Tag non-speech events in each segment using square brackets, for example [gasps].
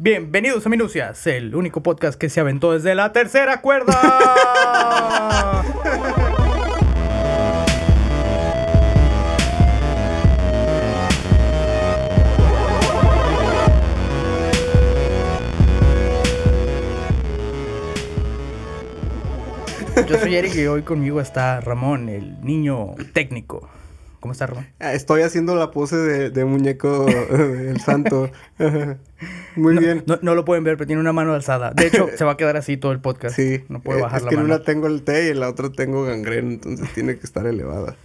Bienvenidos a Minucias, el único podcast que se aventó desde la tercera cuerda. Yo soy Eric y hoy conmigo está Ramón, el niño técnico. ¿Cómo está Ramón? Ah, Estoy haciendo la pose de, de muñeco [laughs] del santo. [laughs] Muy No- bien. No, no lo pueden ver, pero tiene una mano alzada. De hecho, [laughs] se va a quedar así todo el podcast. Sí. No puede eh, bajar es la que en mano. una tengo el té y en la otra tengo gangrena, entonces tiene que estar elevada.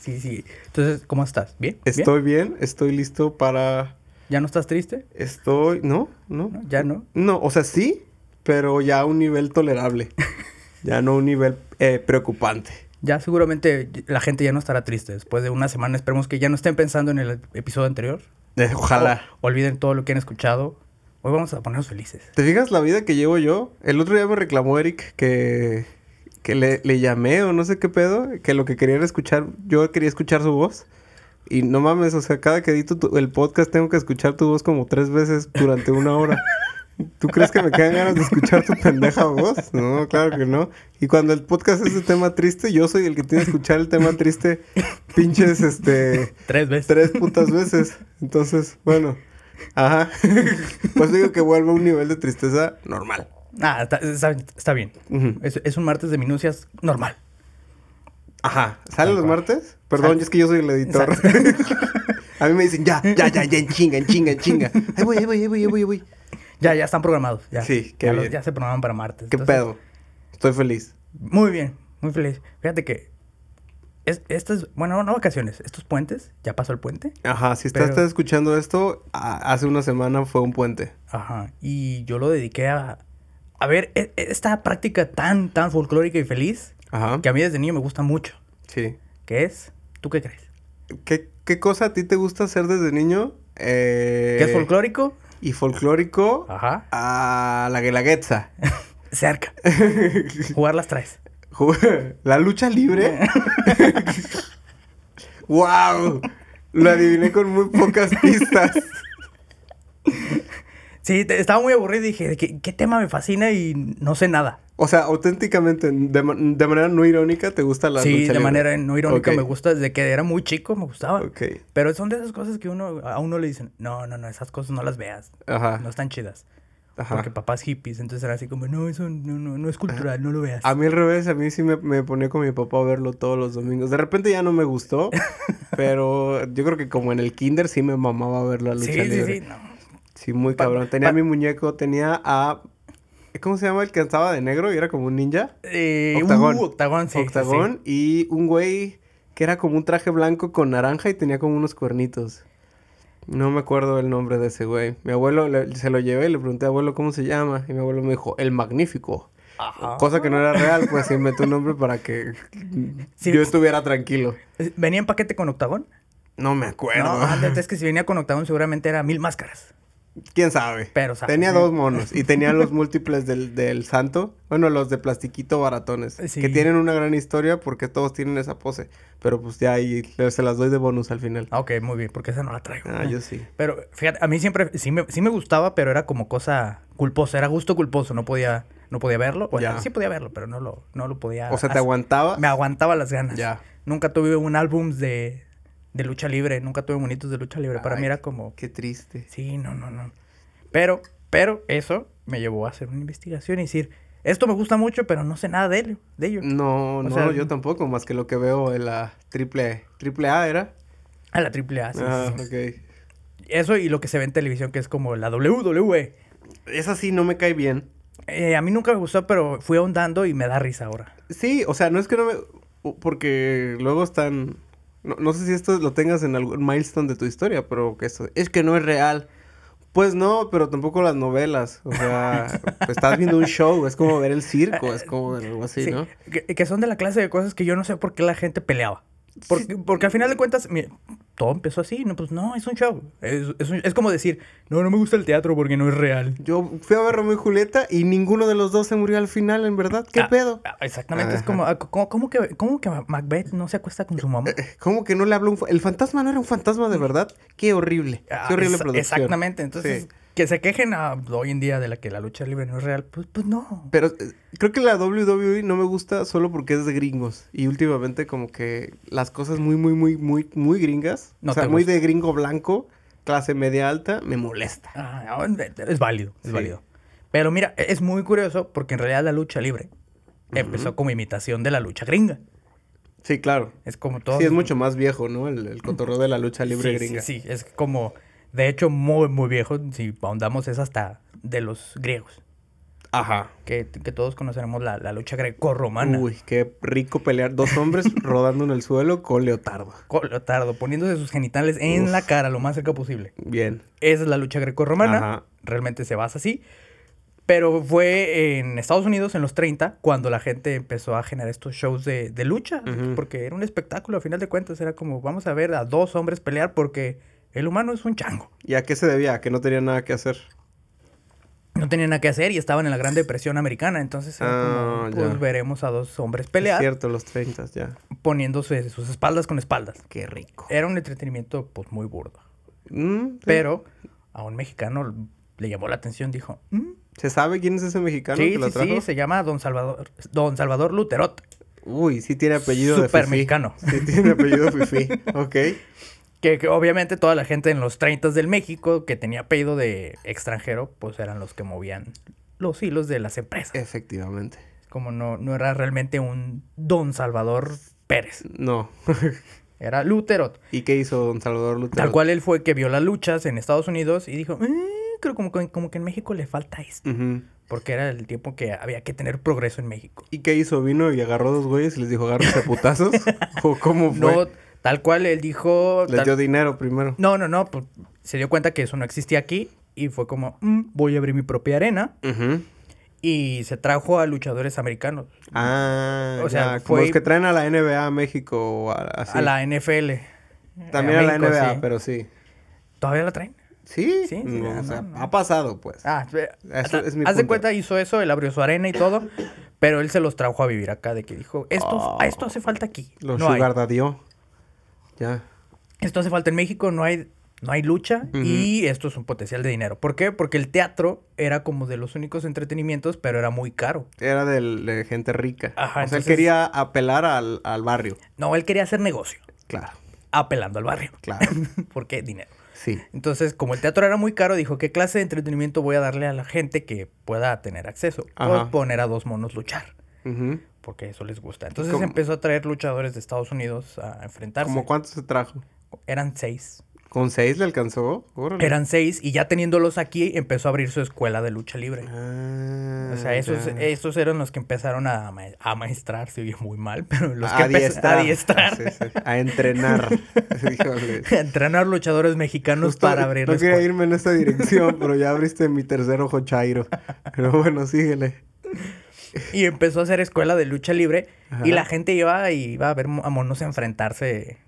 Sí, sí. Entonces, ¿cómo estás? ¿Bien? ¿Bien? Estoy bien, estoy listo para... ¿Ya no estás triste? Estoy... ¿No? ¿No? ¿No? ¿Ya no? No, o sea, sí, pero ya a un nivel tolerable. ya no a un nivel eh, preocupante. Ya seguramente la gente ya no estará triste. Después de una semana esperemos que ya no estén pensando en el episodio anterior. Eh, ojalá. O- olviden todo lo que han escuchado. Hoy vamos a ponernos felices. ¿Te fijas la vida que llevo yo? El otro día me reclamó Eric que, que le, le llamé o no sé qué pedo, que lo que quería era escuchar, yo quería escuchar su voz. Y no mames, o sea, cada que edito tu- el podcast tengo que escuchar tu voz como tres veces durante una hora. [laughs] ¿Tú crees que me quedan ganas de escuchar tu pendeja voz? No, claro que no. Y cuando el podcast es de tema triste, yo soy el que tiene que escuchar el tema triste pinches, este, Tres veces. tres putas veces. Entonces, bueno, ajá. Pues digo que vuelve a un nivel de tristeza normal. Ah, está, está- está bien. Es, es un martes de minucias normal. Ajá. ¿Salen los martes? Perdón, Sale. es que yo soy el editor. [laughs] a mí me dicen, ya, ya, ya, ya, en chinga, en chinga, en chinga. Ahí voy, ahí voy, ahí voy, ahí voy, ahí voy. Ya, ya están programados. Ya. Sí, qué ya, los- bien. ya se programan para martes. ¿Qué Entonces, pedo? Estoy feliz. Muy bien, muy feliz. Fíjate que es, estas, bueno, no vacaciones, estos puentes, ya pasó el puente. Ajá, si estás, Pero- estás escuchando esto, a- hace una semana fue un puente. Ajá. Y yo lo dediqué a, a ver e- e- esta práctica tan, tan folclórica y feliz Ajá. que a mí desde niño me gusta mucho. Sí. Que es, ¿tú qué crees? ¿Qué, qué cosa a ti te gusta hacer desde niño? Eh, ¿Qué es folclórico? Y folclórico Ajá. a la guelaguetza. [laughs] Cerca. [laughs] Jugar las traes. Ju- La lucha libre. [laughs] ¡Wow! Lo adiviné con muy pocas pistas. Sí, te- estaba muy aburrido y dije, ¿qué, qué tema me fascina y no sé nada? O sea, auténticamente, de, de manera no irónica, ¿te gusta la sí, lucha de libre? manera no irónica me gusta desde que era muy chico, me gustaba. Ok. Pero son de esas cosas que uno a uno le dicen, no, no, no, esas cosas no las veas. Ajá. No están chidas. Ajá. Porque papás hippies, entonces era así como, no, eso no, no, no es cultural, no lo veas. A mí al revés, a mí sí me, me ponía con mi papá a verlo todos los domingos. De repente ya no me gustó, [laughs] pero yo creo que como en el kinder sí me mamaba ver la lucha sí, sí, libre. sí, no. Sí, muy cabrón. Tenía pa- mi muñeco, tenía a... ¿Cómo se llama el que estaba de negro y era como un ninja? Eh, Octagón. uh, octagón, sí. sí, Octagón y un güey que era como un traje blanco con naranja y tenía como unos cuernitos. No me acuerdo el nombre de ese güey. Mi abuelo le- se lo llevé y le pregunté, abuelo, ¿cómo se llama? Y mi abuelo me dijo, El Magnífico. Ajá. Cosa que no era real, pues inventó un nombre para que Sí. yo estuviera tranquilo. Eh, ¿Venía en paquete con octagón? No me acuerdo. No, ándate, es que si venía con octagón seguramente era mil máscaras. ¿Quién sabe? Pero, sabe. Tenía dos monos y tenía los múltiples del, del santo. Bueno, los de plastiquito baratones. Sí. Que tienen una gran historia porque todos tienen esa pose. Pero pues ya ahí se las doy de bonus al final. Ah, ok, muy bien, porque esa no la traigo. Ah, yo sí. Pero fíjate, a mí siempre sí me, sí me gustaba, pero era como cosa culposa, era gusto culposo, no podía, no podía verlo. Bueno, Ya. sí podía verlo, pero no lo, no lo podía. O sea, ¿te aguantaba? Me aguantaba las ganas. Ya. Nunca tuve un álbum de, de lucha libre, nunca tuve monitos de lucha libre. Para Ay, mí era como, Qué triste. sí, no, no, no. Pero, pero eso me llevó a hacer una investigación y decir, esto me gusta mucho, pero no sé nada de ello. De ello. No, O no, sea, yo tampoco. Más que lo que veo en la triple, triple A era. A la triple A, sí, ah, sí. ok. Eso y lo que se ve en televisión, que es como la WWE. Esa sí no me cae bien. Eh, a mí nunca me gustó, pero fui ahondando y me da risa ahora. Sí, o sea, no es que no me... Porque luego están... No, no sé si esto lo tengas en algún milestone de tu historia, pero que esto... Es que no es real. Pues no, pero tampoco las novelas. O sea, [laughs] estás viendo un show, es como ver el circo, es como algo así, Sí, ¿no? que, que son de la clase de cosas que yo no sé por qué la gente peleaba. Porque, porque al final de cuentas, mira, todo empezó así, no, pues no, es un show. Es, es un- es como decir, no, no me gusta el teatro porque no es real. Yo fui a ver Romeo y Julieta y ninguno de los dos se murió al final, en verdad. ¿Qué Ah, pedo? ah, Exactamente, es como, ah, ¿cómo, cómo que, ¿cómo que Macbeth no se acuesta con su mamá? ¿Cómo que no le habló un... ¿El fantasma no era un fantasma de verdad? Qué horrible. Ah, Qué horrible exa- producción. Exactamente, entonces, Sí. Que se quejen a- hoy en día de la que la lucha libre no es real, pues, pues no. Pero eh, creo que la WWE no me gusta solo porque es de gringos. Y últimamente como que las cosas muy, muy, muy, muy, muy gringas. No o sea, muy de gringo blanco, clase media alta, me molesta. Ah, es válido, es Sí. válido. Pero mira, es muy curioso porque en realidad la lucha libre empezó como imitación de la lucha gringa. Sí, claro. Es como todo. Sí, es mucho más viejo, ¿no? El, el cotorreo de la lucha libre sí, gringa. Sí, sí, es como, de hecho, muy, muy viejo. Si ahondamos, es hasta de los griegos. Ajá. Que, que todos conoceremos la, la lucha greco-romana. Uy, qué rico pelear. Dos hombres [laughs] rodando en el suelo con leotardo. Con leotardo, poniéndose sus genitales en Uf. la cara lo más cerca posible. Bien. Esa es la lucha greco-romana. Ajá. Realmente se basa así. Pero fue en Estados Unidos en los 30 cuando la gente empezó a generar estos shows de, de lucha. Porque era un espectáculo, a final de cuentas. Era como, vamos a ver a dos hombres pelear porque el humano es un chango. ¿Y a qué se debía? Que no tenía nada que hacer. No tenían nada que hacer y estaban en la Gran Depresión Americana. Entonces Ah, como, ya. pues veremos a dos hombres Es pelear cierto, los 30 ya. poniéndose sus espaldas con espaldas. Qué rico. Era un entretenimiento pues muy burdo. Mm, sí. Pero a un mexicano le llamó la atención, dijo, "Mm, ¿Se sabe quién es ese mexicano sí, que lo sí, trajo? sí, se llama Don Salvador, Don Salvador Luterot. Uy, sí tiene apellido de Súper fifí. mexicano. Sí tiene apellido fifí. [laughs] Ok. Que, que obviamente toda la gente en los 30 del México que tenía apellido de extranjero, pues eran los que movían los hilos de las empresas. Efectivamente. Como no, no era realmente un Don Salvador Pérez, No. [laughs] era Luterot. ¿Y qué hizo don Salvador Lutero? Tal cual él fue que vio las luchas en Estados Unidos y dijo, "Eh, creo como, que- como que en México le falta esto. Porque era el tiempo que había que tener progreso en México. ¿Y qué hizo? ¿Vino y agarró dos güeyes y les dijo agárrense putazos? [laughs] ¿O cómo fue? No, tal cual él dijo... les tal- dio dinero primero. No, no, no, pues se dio cuenta que eso no existía aquí y fue como, "Mm, voy a abrir mi propia arena y se trajo a luchadores americanos Ah, O sea, ya, como los que traen a la NBA a México o a- así. a la NFL. También a, la México, NBA, sí. pero sí. ¿Todavía la traen? Sí, Sí, sí, No, o sea, no, no. ha pasado, pues. Ah, Eso es mi haz de cuenta, hizo eso, él abrió su arena y todo, pero él se los trajo a vivir acá, de que dijo, esto, Oh. a esto hace falta aquí. Los no sugar. Ya. Esto hace falta en México, no hay, no hay lucha y esto es un potencial de dinero. ¿Por qué? Porque el teatro era como de los únicos entretenimientos, pero era muy caro. Era del- de, gente rica. Ajá, o sea, él entonces- quería apelar al, al barrio. No, él quería hacer negocio, Claro, apelando al barrio. claro. [laughs] ¿Por qué? Dinero. Sí. Entonces, como el teatro era muy caro, dijo, ¿qué clase de entretenimiento voy a darle a la gente que pueda tener acceso? Pues poner a dos monos luchar, Ujú. Porque eso les gusta. Entonces ¿Cómo? empezó a traer luchadores de Estados Unidos a enfrentarse. ¿Cómo cuánto se trajo? Eran seis. ¿Con seis le alcanzó? Órale. Eran seis y ya teniéndolos aquí empezó a abrir su escuela de lucha libre. Ah, O sea, esos, ya. esos eran los que empezaron a, ma- a maestrar, se oye muy mal, [laughs] pero los que adiestrar. a adiestrar, Sí, sí. A entrenar. [laughs] A entrenar luchadores mexicanos Justo para abrir No quería escuela. irme en esta dirección, pero ya abriste mi tercer ojo chairo. Pero bueno, síguele. [laughs] Y empezó a hacer escuela de lucha libre Ajá. y la gente iba y iba a ver a monos enfrentarse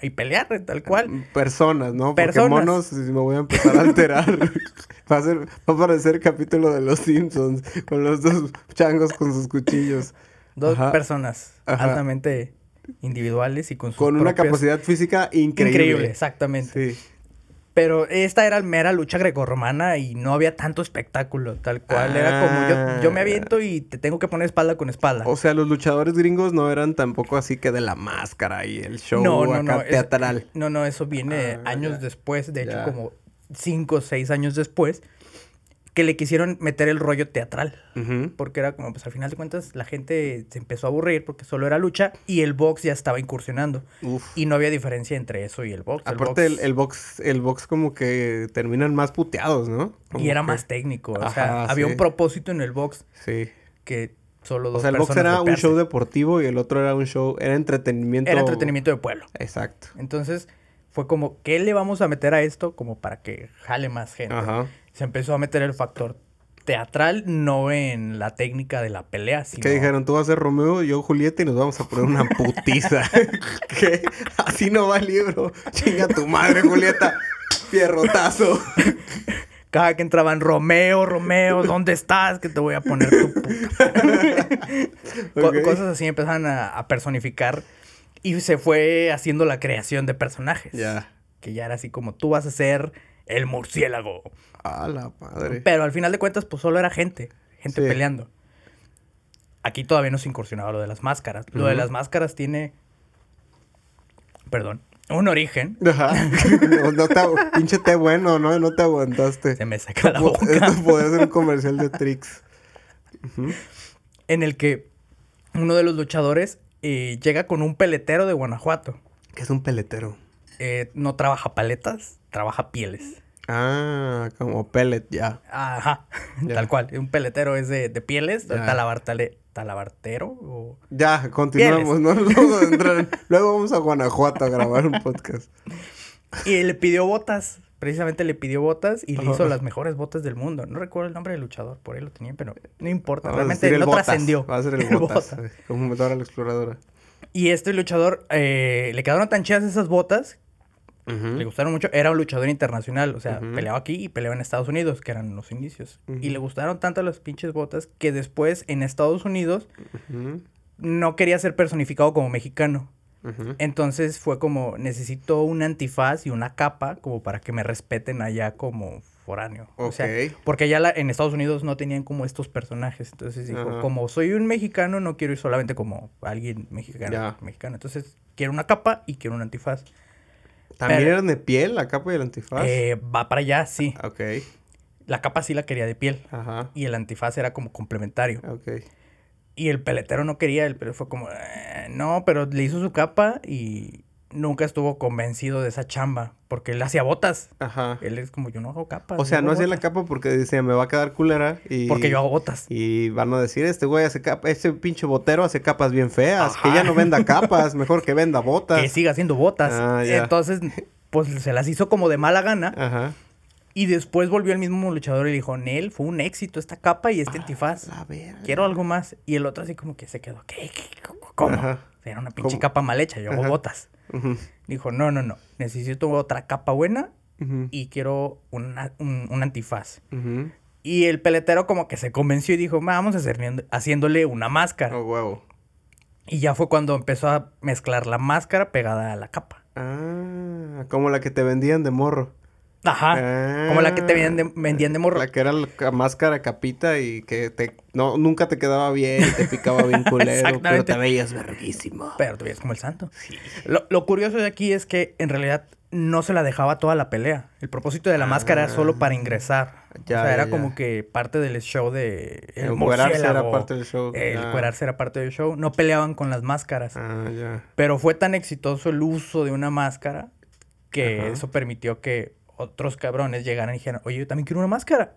y pelear, tal cual. Personas, ¿no? Porque Personas. monos, si me voy a empezar a alterar. [laughs] va, a ser, va a parecer capítulo de Los Simpsons. Con los dos changos con sus cuchillos. Dos Ajá. personas Ajá. altamente individuales y con sus Con una capacidad física increíble. increíble, exactamente. Sí. Pero esta era mera lucha grecorromana y no había tanto espectáculo, tal cual. Era como yo, yo me Ah. aviento y te tengo que poner espalda con espalda. O sea, los luchadores gringos no eran tampoco así que de la máscara y el show no, no, acá no. es- teatral. no, no, eso viene Ah, años ya. después, de hecho, Ya. como cinco o seis años después, que le quisieron meter el rollo teatral. Ujú. Porque era como, pues al final de cuentas, la gente se empezó a aburrir porque solo era lucha y el box ya estaba incursionando. Uf. Y no había diferencia entre eso y el box. Aparte, el, box- el box, el box como que terminan más puteados, ¿no? Como Y era que- más técnico. O sea, había un propósito en el box Sí. que solo dos O sea, el box era un show deportivo y el otro era un show, era entretenimiento. Era entretenimiento de pueblo. Exacto. Entonces, fue como, ¿qué le vamos a meter a esto? Como para que jale más gente. Ajá. Se empezó a meter el factor teatral, no en la técnica de la pelea, sino... ¿Qué dijeron? Tú vas a ser Romeo, yo Julieta y nos vamos a poner una putiza. [laughs] ¿Qué? Así no va el libro. Chinga tu madre, Julieta. Pierrotazo. Cada que entraban, Romeo, Romeo, ¿dónde estás? Que te voy a poner tu puta. [laughs] Cosas así empezaron a, a personificar y se fue haciendo la creación de personajes. Ya. Que ya era así como tú vas a ser el murciélago. A la madre. Pero al final de cuentas, pues solo era gente, gente Sí. peleando. Aquí todavía no se incursionaba lo de las máscaras. Lo de las máscaras tiene, perdón, un origen. Ajá. [laughs] No, no te, pinche té bueno, ¿no? No te aguantaste. Se me saca la boca. Esto podría ser un comercial de Trix. En el que uno de los luchadores eh, llega con un peletero de Guanajuato. Que es un peletero. Eh, no trabaja paletas, trabaja pieles. Ah, como pellet, ya. Ajá, [laughs] tal cual. Un peletero es de, de pieles, talabartale- talabartero. o- Ya, continuamos, ¿no? Luego, de [laughs] entrar- luego vamos a Guanajuato a grabar un podcast. Y le pidió botas. Precisamente le pidió botas y le hizo las mejores botas del mundo. No recuerdo el nombre del luchador, por ahí lo tenía, pero no importa. Vamos Realmente no trascendió. Va a ser el, [laughs] El botas. Botas. Como la exploradora. Y este luchador eh, le quedaron tan chidas esas botas, le gustaron mucho. Era un luchador internacional, o sea, Ujú. peleaba aquí y peleaba en Estados Unidos, que eran los inicios. Y le gustaron tanto las pinches botas que después en Estados Unidos no quería ser personificado como mexicano. Entonces fue como, necesito un antifaz y una capa como para que me respeten allá como foráneo. O sea, porque allá la- en Estados Unidos no tenían como estos personajes. Entonces dijo, como soy un mexicano, no quiero ir solamente como alguien mexicano. Ya. mexicano. Entonces quiero una capa y quiero un antifaz. ¿También pero- eran de piel la capa y el antifaz? Eh, va para allá, sí. Ok. La capa sí la quería de piel. Ajá. Y el antifaz era como complementario. Ok. Y el peletero no quería, el peletero fue como, "Eh, no, pero le hizo su capa y nunca estuvo convencido de esa chamba, porque él hacía botas. Ajá. Él es como, yo no hago capas. O sea, no hacía la botas". capa porque decía, me va a quedar culera. Y... Porque yo hago botas. Y van a decir, este güey hace capas, este pinche botero hace capas bien feas, que Ajá. ya no venda [laughs] capas, mejor que venda botas. Que siga haciendo botas. Ah, ya. Entonces, pues se las hizo como de mala gana. Ajá. Y después volvió el mismo luchador y dijo, Nel, fue un éxito esta capa y este antifaz. La verga. Quiero algo más. Y el otro así como que se quedó, ¿qué? ¿Qué? ¿Cómo? Ajá. Era una pinche capa mal hecha, yo hago Ajá. Dijo, no, no, no. Necesito otra capa buena y quiero una- un, un antifaz. Y el peletero como que se convenció y dijo, vamos a hacer, haciéndole una máscara. Oh. Y ya fue cuando empezó a mezclar la máscara pegada a la capa. Ah, como la que te vendían de morro. Ajá. Como la que te vendían de, vendían de morro. La que era la ca- máscara capita y que te no nunca te quedaba bien te picaba bien [laughs] culero, pero te veías verguísimo. Pero te veías como el santo. Lo, lo curioso de aquí es que en realidad no se la dejaba toda la pelea. El propósito de la máscara era solo para ingresar. Ya, o sea, era ya, como que parte del show de... El encuerarse era murciélago. parte del show. El Ya. encuerarse era parte del show. No peleaban con las máscaras. Ah, ya. Pero fue tan exitoso el uso de una máscara que Ajá. eso permitió que otros cabrones llegaran y dijeran, oye, yo también quiero una máscara.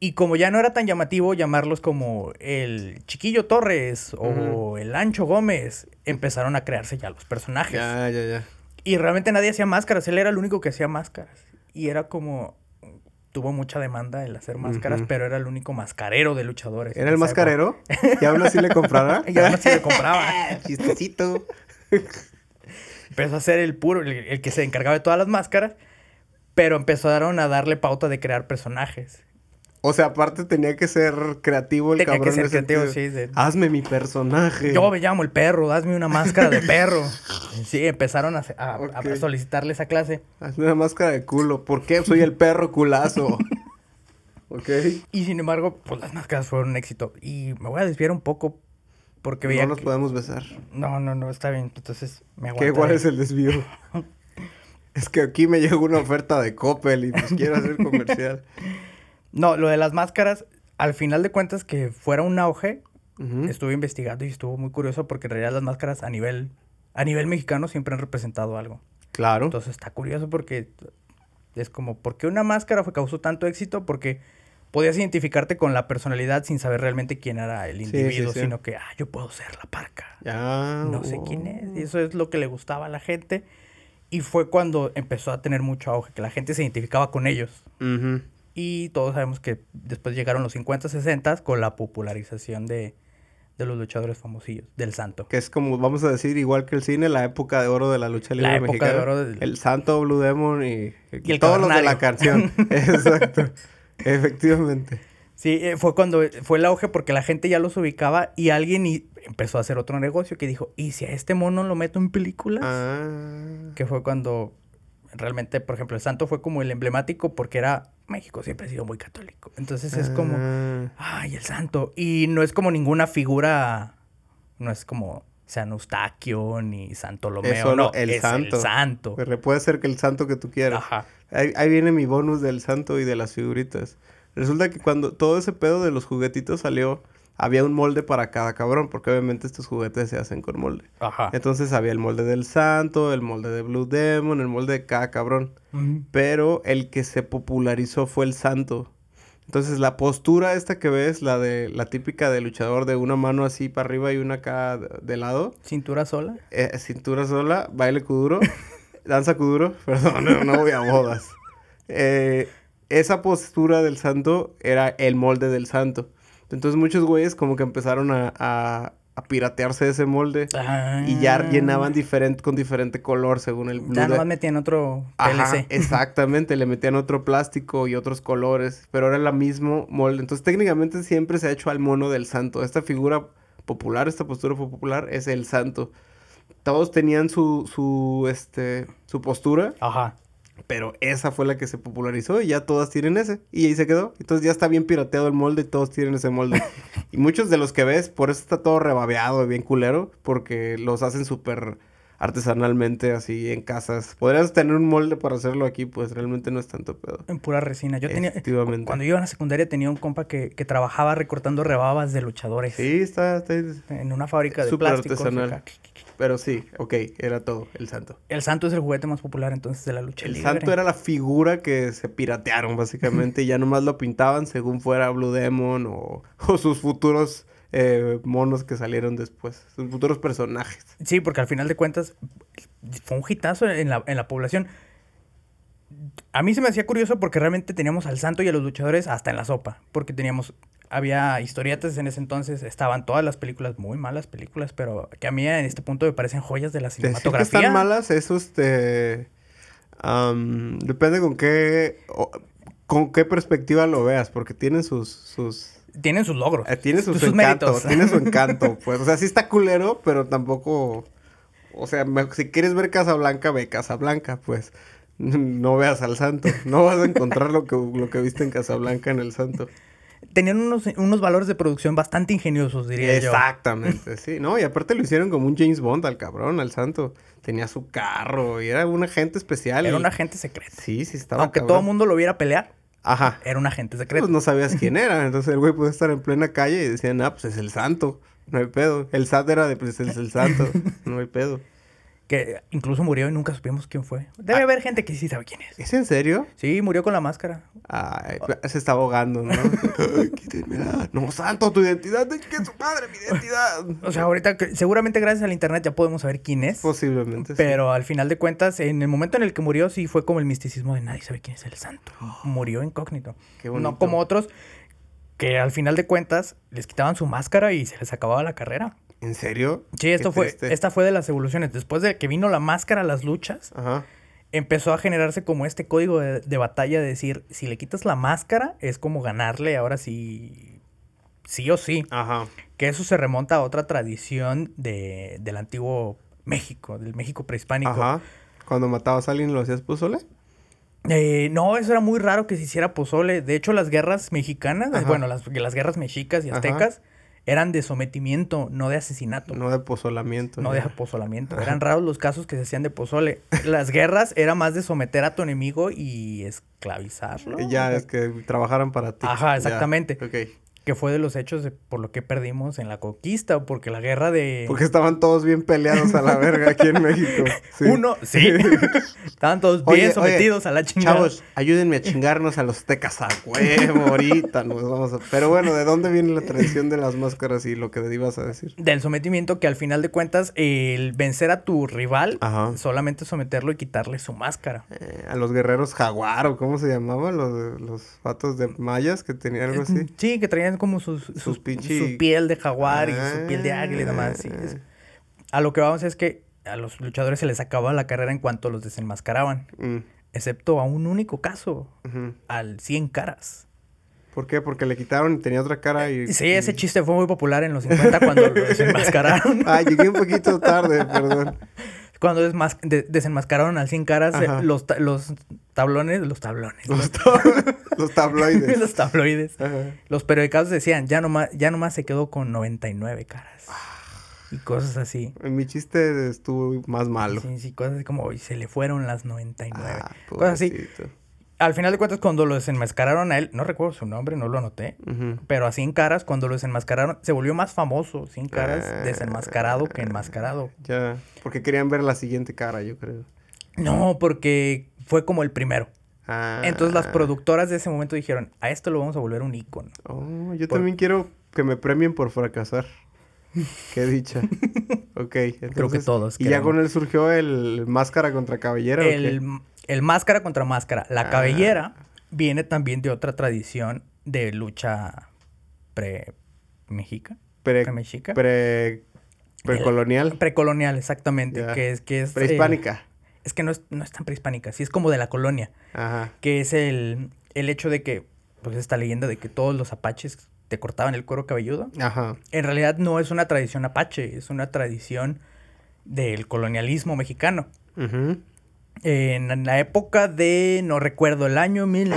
Y como ya no era tan llamativo llamarlos como el Chiquillo Torres o el Ancho Gómez, empezaron a crearse ya los personajes. Ya, ya, ya. Y realmente nadie hacía máscaras, él era el único que hacía máscaras. Y era como... Tuvo mucha demanda el hacer máscaras, pero era el único mascarero de luchadores. ¿Era el mascarero? ¿Y aún así le comprara? época. [laughs] Y aún así le compraba. [laughs] [laughs] Chistecito. empezó a ser el puro, el, el que se encargaba de todas las máscaras, pero empezaron a darle pauta de crear personajes. O sea, aparte tenía que ser creativo el Tenía que cabrón. ser en ese creativo, sí, de- Hazme mi personaje. Yo me llamo el perro, hazme una máscara de perro. [laughs] Sí, empezaron a, a- a Ok. solicitarle esa clase. Hazme una máscara de culo. ¿Por qué? Soy el perro culazo. [laughs] ¿Ok? Y sin embargo, pues las máscaras fueron un éxito. Y me voy a desviar un poco porque veía No nos que- podemos besar. No, no, no, está bien. Entonces me ¿Qué aguantaré. igual es el desvío? [laughs] es que aquí me llegó una oferta de Coppel y pues quiero hacer comercial. [laughs] No, lo de las máscaras, al final de cuentas que fuera un auge, Ujú. estuve investigando y estuvo muy curioso porque en realidad las máscaras a nivel, a nivel mexicano siempre han representado algo. Claro. Entonces está curioso porque es como, ¿por qué una máscara fue, causó tanto éxito? Porque podías identificarte con la personalidad sin saber realmente quién era el individuo, sí, sí. sino que, ah, yo puedo ser la parca. Ya. No sé quién es. Y eso es lo que le gustaba a la gente. Y fue cuando empezó a tener mucho auge, que la gente se identificaba con ellos. Y todos sabemos que después llegaron los 50, 60 con la popularización de, de los luchadores famosillos, del santo. Que es como, vamos a decir, igual que el cine, la época de oro de la lucha libre La época mexicana. de oro del- El Santo Blue Demon y, Y el todos los de la canción. [laughs] Exacto. [laughs] Efectivamente. Sí, eh, fue cuando fue el auge porque la gente ya los ubicaba y alguien y- empezó a hacer otro negocio que dijo, ¿y si a este mono lo meto en películas? Ah. Que fue cuando realmente, por ejemplo, el santo fue como el emblemático porque era México siempre ha sido muy católico. Entonces es como, Ah, ay, el santo. Y no es como ninguna figura, no es como San Eustaquio ni Santolomeo, Es solo no, el es santo. el santo. Pero puede ser que el santo que tú quieras. Ajá. Ahí, ahí viene mi bonus del santo y de las figuritas. Resulta que cuando todo ese pedo de los juguetitos salió, había un molde para cada cabrón, porque obviamente estos juguetes se hacen con molde. Ajá. Entonces había el molde del santo, el molde de Blue Demon, el molde de cada cabrón. Pero el que se popularizó fue el santo. Entonces la postura esta que ves, la de la típica de luchador de una mano así para arriba y una acá de- de lado, Cintura sola. eh, cintura sola, baile kuduro, [laughs] danza kuduro, [laughs] perdón, no, no voy a bodas. Eh, esa postura del santo era el molde del santo. Entonces muchos güeyes como que empezaron a, a, a piratearse ese molde y ya llenaban diferente, con diferente color según el Ya nomás metían otro Ajá, PLC. [laughs] exactamente, le metían otro plástico y otros colores, pero era el mismo molde. Entonces, técnicamente siempre se ha hecho al mono del santo. Esta figura popular, esta postura popular es el santo. Todos tenían su, su, este, su postura, Ajá. Pero esa fue la que se popularizó y ya todas tienen ese. Y ahí se quedó. Entonces ya está bien pirateado el molde y todos tienen ese molde. [laughs] y muchos de los que ves, por eso está todo rebabeado y bien culero, porque los hacen súper artesanalmente así en casas. Podrías tener un molde para hacerlo aquí, pues realmente no es tanto pedo. En pura resina. Yo tenía. Efectivamente. Cuando yo iba a la secundaria tenía un compa que, que trabajaba recortando rebabas de luchadores. Sí, está, está En una fábrica de plásticos. artesanal. acá. Pero sí, ok, era todo, el santo. El santo es el juguete más popular entonces de la lucha El libre. santo era la figura que se piratearon básicamente y ya nomás lo pintaban según fuera Blue Demon o, [laughs] o sus futuros eh, monos que salieron después, sus futuros personajes. Sí, porque al final de cuentas fue un hitazo en la, en la población. A mí se me hacía curioso porque realmente teníamos al santo y a los luchadores hasta en la sopa. Porque teníamos, había historietas en ese entonces, estaban todas las películas, muy malas películas, pero que a mí en este punto me parecen joyas de la Decir que cinematografía. están malas, eso este, am, depende con qué, con qué perspectiva lo veas, porque tienen sus, sus, Tienen sus logros. Eh, tiene su, sus su encanto, méritos. [laughs] tiene su encanto, [laughs] pues. O sea, sí está culero, pero tampoco... O sea, me- si quieres ver Casablanca, ve Casablanca, pues. [laughs] No veas al santo. No vas a encontrar lo que, lo que viste en Casablanca en el santo. Tenían unos, unos valores de producción bastante ingeniosos, diría yo. Exactamente, sí. No, y aparte lo hicieron como un James Bond al cabrón, al santo. Tenía su carro y era un agente especial. Era y- un agente secreto. Sí, sí, estaba Aunque cabrón. todo el mundo lo viera pelear, Ajá. era un agente secreto. Pues no sabías quién era. Entonces el güey podía estar en plena calle y decían, ah, pues es el santo. No hay pedo. El SAT era de, pues es el santo. [laughs] No hay pedo. Que incluso murió y nunca supimos quién fue. Debe haber gente que sí sabe quién es. ¿Es en serio? Sí, murió con la máscara. Ay, se está ahogando, ¿no? [laughs] No, santo, tu identidad. ¿Qué su madre, mi identidad? O sea, ahorita que- seguramente gracias al internet ya podemos saber quién es. Posiblemente. sí. Pero al final de cuentas, en el momento en el que murió, sí fue como el misticismo de nadie sabe quién es el santo. [gasps] Murió incógnito. Qué bonito. No como otros que al final de cuentas les quitaban su máscara y se les acababa la carrera. ¿En serio? Sí, esto Qué fue, triste. esta fue de las evoluciones. Después de que vino la máscara a las luchas, Ajá. empezó a generarse como este código de, de batalla de decir, si le quitas la máscara, es como ganarle ahora sí, sí o sí. Ajá. Que eso se remonta a otra tradición de, del antiguo México, del México prehispánico. Ajá. Cuando matabas a alguien, ¿lo hacías pozole? Eh, no, eso era muy raro que se hiciera pozole. De hecho, las guerras mexicanas, Ajá. bueno, las, las guerras mexicas y Ajá. Eran de sometimiento, no de asesinato. No de pozolamiento. No de ya. apozolamiento. [laughs] Eran raros los casos que se hacían de pozole. Las guerras era más de someter a tu enemigo y esclavizarlo. Ya, es que trabajaran para ti. Ajá, Ya. exactamente. Ok. Que fue de los hechos de por lo que perdimos en la conquista, porque la guerra de... Porque estaban todos bien peleados a la [laughs] verga aquí en México. Sí. Uno, sí. [laughs] Estaban todos Oye, bien oye, sometidos a la chingada. Chavos, ayúdenme a chingarnos a los tecas a huevo ahorita. Nos vamos a... Pero bueno, ¿de dónde viene la tradición de las máscaras y lo que ibas a decir? Del sometimiento que al final de cuentas, el vencer a tu rival, Ajá. solamente someterlo y quitarle su máscara. Eh, a los guerreros jaguar o cómo se llamaban los, los vatos de mayas que tenían algo así. Sí, que traían como sus, sus, Sus pinche- su piel de jaguar y su piel de águila y demás. sí, es- A lo que vamos es que a los luchadores se les acababa la carrera en cuanto los desenmascaraban. Mm, Excepto a un único caso, al 100 caras. ¿Por qué? Porque le quitaron y tenía otra cara y... Sí, ese chiste fue muy popular en los 50 cuando lo [laughs] desenmascararon. Ah, llegué un poquito tarde, perdón. Cuando desmas- de- desenmascararon al 100 caras eh, los, ta- los tablones, los tablones, Los, tab- los tabloides. [laughs] los tabloides. Ajá. Los periódicos decían, ya nomás, ya nomás se quedó con 99 caras. Y cosas así. En mi chiste estuvo más malo. Sí, sí, cosas así como, "Uy, se le fueron las 99. Ah, cosas así. Al final de cuentas, cuando lo desenmascararon a él, no recuerdo su nombre, no lo anoté. Pero a 100 caras, cuando lo desenmascararon, se volvió más famoso. 100 caras, Ah. desenmascarado que enmascarado. Ya. Porque querían ver la siguiente cara, yo creo. No, porque fue como el primero. Ah. Entonces las productoras de ese momento dijeron, a esto lo vamos a volver un ícono. Oh, yo Por- también quiero que me premien por fracasar. Qué dicha. [laughs] ok. entonces- todos Y ya con él surgió el máscara contra cabellera. ¿o qué? El, máscara contra máscara. La Ah. cabellera viene también de otra tradición de lucha pre-mexica. Pre- Pre-mexica. pre- precolonial. Precolonial, exactamente. Que es, que es, eh, Prehispánica. es que no es, no es tan prehispánica, sí es como de la colonia. Ajá. Que es el, el hecho de que, pues esta leyenda de que todos los apaches te cortaban el cuero cabelludo. Ajá. En realidad no es una tradición apache, es una tradición del colonialismo mexicano. Ujú. En la época de, no recuerdo el año, mil,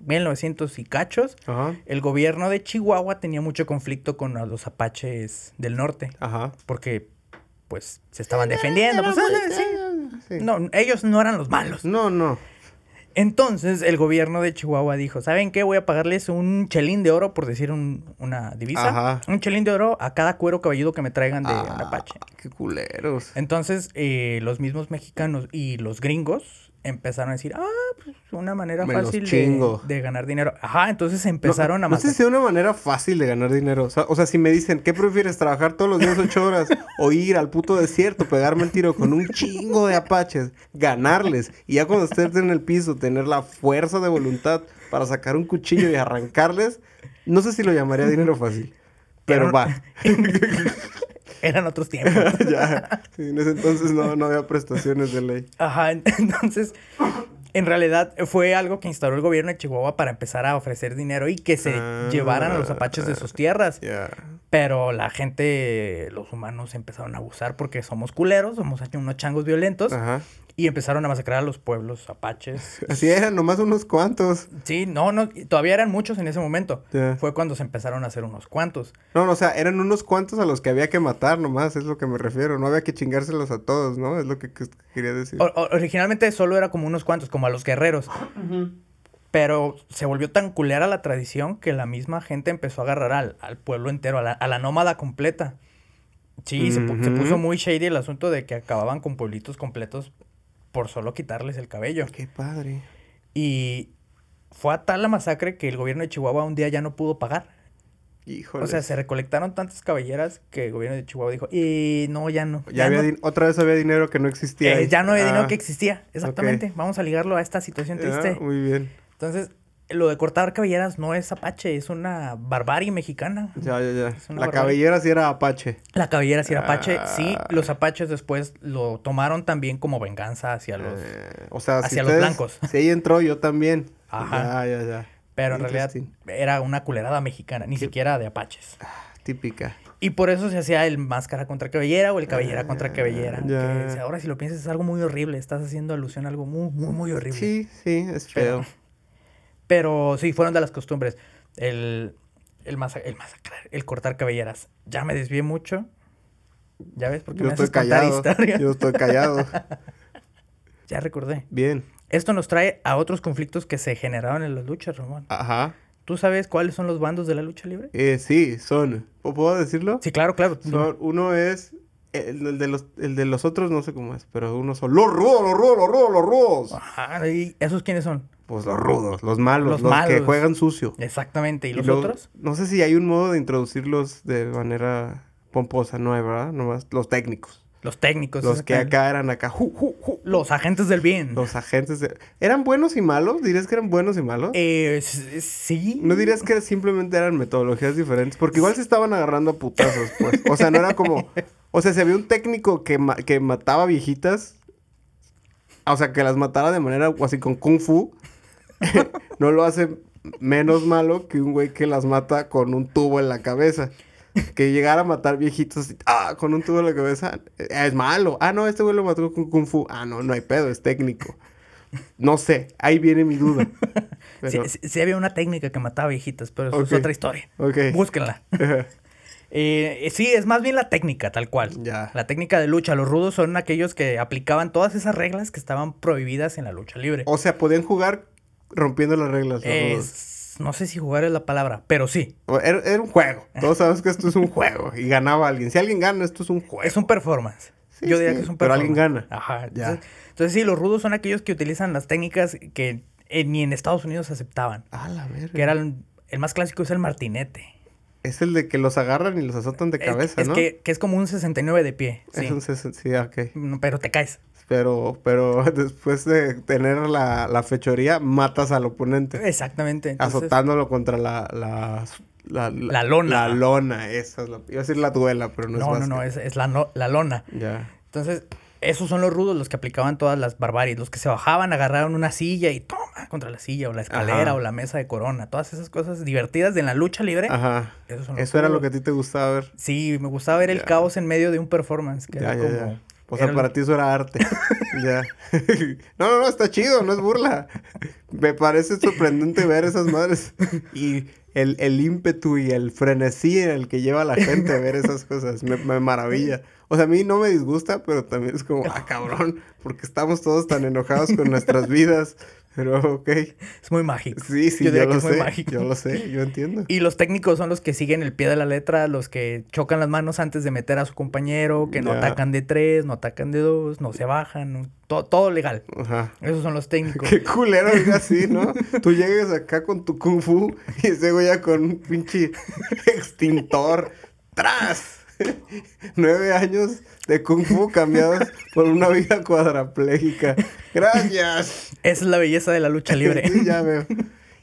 1900 y cachos, Ajá. el gobierno de Chihuahua tenía mucho conflicto con los apaches del norte, Ajá. porque pues se estaban defendiendo. pues, ah, sí. Sí. No, ellos no eran los malos. No, no. Entonces el gobierno de Chihuahua dijo, ¿saben qué? Voy a pagarles un chelín de oro, por decir un- una divisa. Ajá. Un chelín de oro a cada cuero cabelludo que me traigan de Ah, apache. Qué culeros. Entonces, eh, los mismos mexicanos y los gringos empezaron a decir, ah, pues una manera Me fácil de, ganar dinero. Ajá, entonces empezaron no, a No sé matar. si sea una manera fácil de ganar dinero. O sea, o sea, si me dicen, ¿qué prefieres? ¿Trabajar todos los días ocho horas? ¿O ir al puto desierto, pegarme el tiro con un chingo de apaches? Ganarles. Y ya cuando estés en el piso, tener la fuerza de voluntad para sacar un cuchillo y arrancarles. No sé si lo llamaría dinero fácil. Pero Pero- va. [laughs] Eran otros tiempos. [laughs] ya. Sí, en ese entonces no, no había prestaciones de ley. Ajá, en- [laughs] entonces, en realidad fue algo que instauró el gobierno de Chihuahua para empezar a ofrecer dinero y que se Ah. llevaran a los apaches de sus tierras. Ya. Pero la gente, los humanos empezaron a abusar porque somos culeros, somos unos changos violentos Ajá. Y empezaron a masacrar a los pueblos apaches. [laughs] Así eran, nomás unos cuantos. Sí, no, no, todavía eran muchos en ese momento. Fue cuando se empezaron a hacer unos cuantos. No, no, o sea, eran unos cuantos a los que había que matar nomás, es lo que me refiero. No había que chingárselos a todos, ¿no? Es lo que, que quería decir. O- o- originalmente solo era como unos cuantos, como a los guerreros. Pero se volvió tan culera la tradición que la misma gente empezó a agarrar al, al pueblo entero, a la, a la nómada completa. Sí, se, se puso muy shady el asunto de que acababan con pueblitos completos por solo quitarles el cabello. Qué padre. Y fue a tal la masacre que el gobierno de Chihuahua un día ya no pudo pagar. Híjole. O sea, se recolectaron tantas cabelleras que el gobierno de Chihuahua dijo, y no, ya no. ya había no, otra vez había dinero que no existía. eh, ya no había dinero Ah, que existía. Exactamente. Vamos a ligarlo a esta situación ya, triste. muy bien. Entonces, lo de cortar cabelleras no es apache, es una barbarie mexicana. Ya, ya, ya. La cabellera sí era apache. La cabellera sí era apache. Sí, Ah. los apaches después lo tomaron también como venganza hacia los... Eh, o sea, si hacia los ustedes- blancos. Si ahí entró yo también. Ajá. Ya, ya, ya. Pero en realidad era una culerada mexicana, ni siquiera de apaches. Típica. Y por eso se hacía el máscara contra cabellera o el cabellera contra cabellera. Ah, que ahora si lo piensas es algo muy horrible. Estás haciendo alusión a algo muy, muy, muy horrible. Sí, sí, es feo. Pero sí, fueron de las costumbres. El, el, masa- el masacrar, el cortar cabelleras. Ya me desvié mucho. ¿Ya ves? Porque Yo me estoy haces callado. Yo estoy callado. [laughs] Ya recordé. Bien. Esto nos trae a otros conflictos que se generaron en las luchas, Ramón. Ajá. ¿Tú sabes cuáles son los bandos de la lucha libre? Eh, sí, son. ¿Pu- ¿Puedo decirlo? Sí, claro, claro. Son- uno es. El, el de los, el de los otros no sé cómo es, pero uno son los rudos, los rudos, los rudos, los rudos. Ajá, ¿y esos quiénes son? Pues los rudos, los malos, Los los, que juegan sucio. Exactamente. ¿Y los otros? No sé si hay un modo de introducirlos de manera pomposa, no hay, ¿verdad? Nomás los técnicos. Los técnicos. Los que acá eran acá. ju, ju, ju. Los agentes del bien. Los agentes de... ¿Eran buenos y malos? ¿Dirías que eran buenos y malos? Eh, sí. ¿No dirías que simplemente eran metodologías diferentes? Porque igual se estaban agarrando a putazos, pues. O sea, no era como... O sea, si había un técnico que, ma- que mataba viejitas... O sea, que las matara de manera o así con kung fu... [laughs] no lo hace menos malo que un güey que las mata con un tubo en la cabeza. que llegara a matar viejitos ah, con un tubo en la cabeza, eh, es malo. Ah, no, este güey lo mató con Kung Fu. Ah, no, no hay pedo, es técnico. No sé, ahí viene mi duda. [laughs] Sí, Pero- sí- sí había una técnica que mataba viejitas, pero eso es otra historia. Ok. Búsquenla. [laughs] Eh, sí, es más bien la técnica, tal cual. Ya. La técnica de lucha. Los rudos son aquellos que aplicaban todas esas reglas que estaban prohibidas en la lucha libre. O sea, podían jugar rompiendo las reglas. Es- no sé si jugar es la palabra, pero sí. Era, era un juego. Todos sabemos que esto es un juego. Y ganaba alguien. Si alguien gana, esto es un juego. Es un performance. Sí, Yo diría sí, que es un pero performance. alguien gana. Ajá. Ya. Entonces, entonces sí, los rudos son aquellos que utilizan las técnicas que eh, ni en Estados Unidos aceptaban. Ah, la verga. Que era el, el más clásico es el martinete. Es el de que los agarran y los azotan de cabeza, es, ¿no? que, que es como un 69 de pie. Sí. Es un sesen- sí, ok. Pero te caes. Pero, pero [laughs] después de tener la, la fechoría, matas al oponente. Exactamente. Entonces, azotándolo contra la, la, la, La lona. La lona, esa es la... Iba a decir la duela, pero no, No, es no, no, básquet. es, es la, no- la lona. Ya. Entonces, esos son los rudos los que aplicaban todas las barbaries. Los que se bajaban, agarraron una silla y toma contra la silla, o la escalera, Ajá. o la mesa de corona. Todas esas cosas divertidas de la lucha libre. Ajá. Esos son los Eso era lo que a ti te gustaba ver. Sí, me gustaba ver el caos en medio de un performance. Que era ya, como. O sea, era para ti eso era arte. ya. [laughs] no, no, no, está chido, no es burla. Me parece sorprendente ver esas madres. Y el, el ímpetu y el frenesí en el que lleva la gente a ver esas cosas. Me, me maravilla. O sea, a mí no me disgusta, pero también es como, ah, cabrón, porque estamos todos tan enojados con nuestras vidas. Pero, [laughs] ok. Es muy mágico. Sí, sí, Yo yo, que lo es muy sé. mágico. Yo lo sé, yo entiendo. [laughs] Y los técnicos son los que siguen el pie de la letra, los que chocan las manos antes de meter a su compañero, que no Ya. atacan de tres, no atacan de dos, no se bajan, no- to- todo legal. Ajá. Esos son los técnicos. Qué culero diga [laughs] así, ¿no? Tú llegas acá con tu kung fu y ese güey ya con un pinche extintor. ¡Tras! Nueve años de kung fu cambiados por una vida cuadraplégica. Gracias. Esa es la belleza de la lucha libre. [laughs] Sí, ya veo.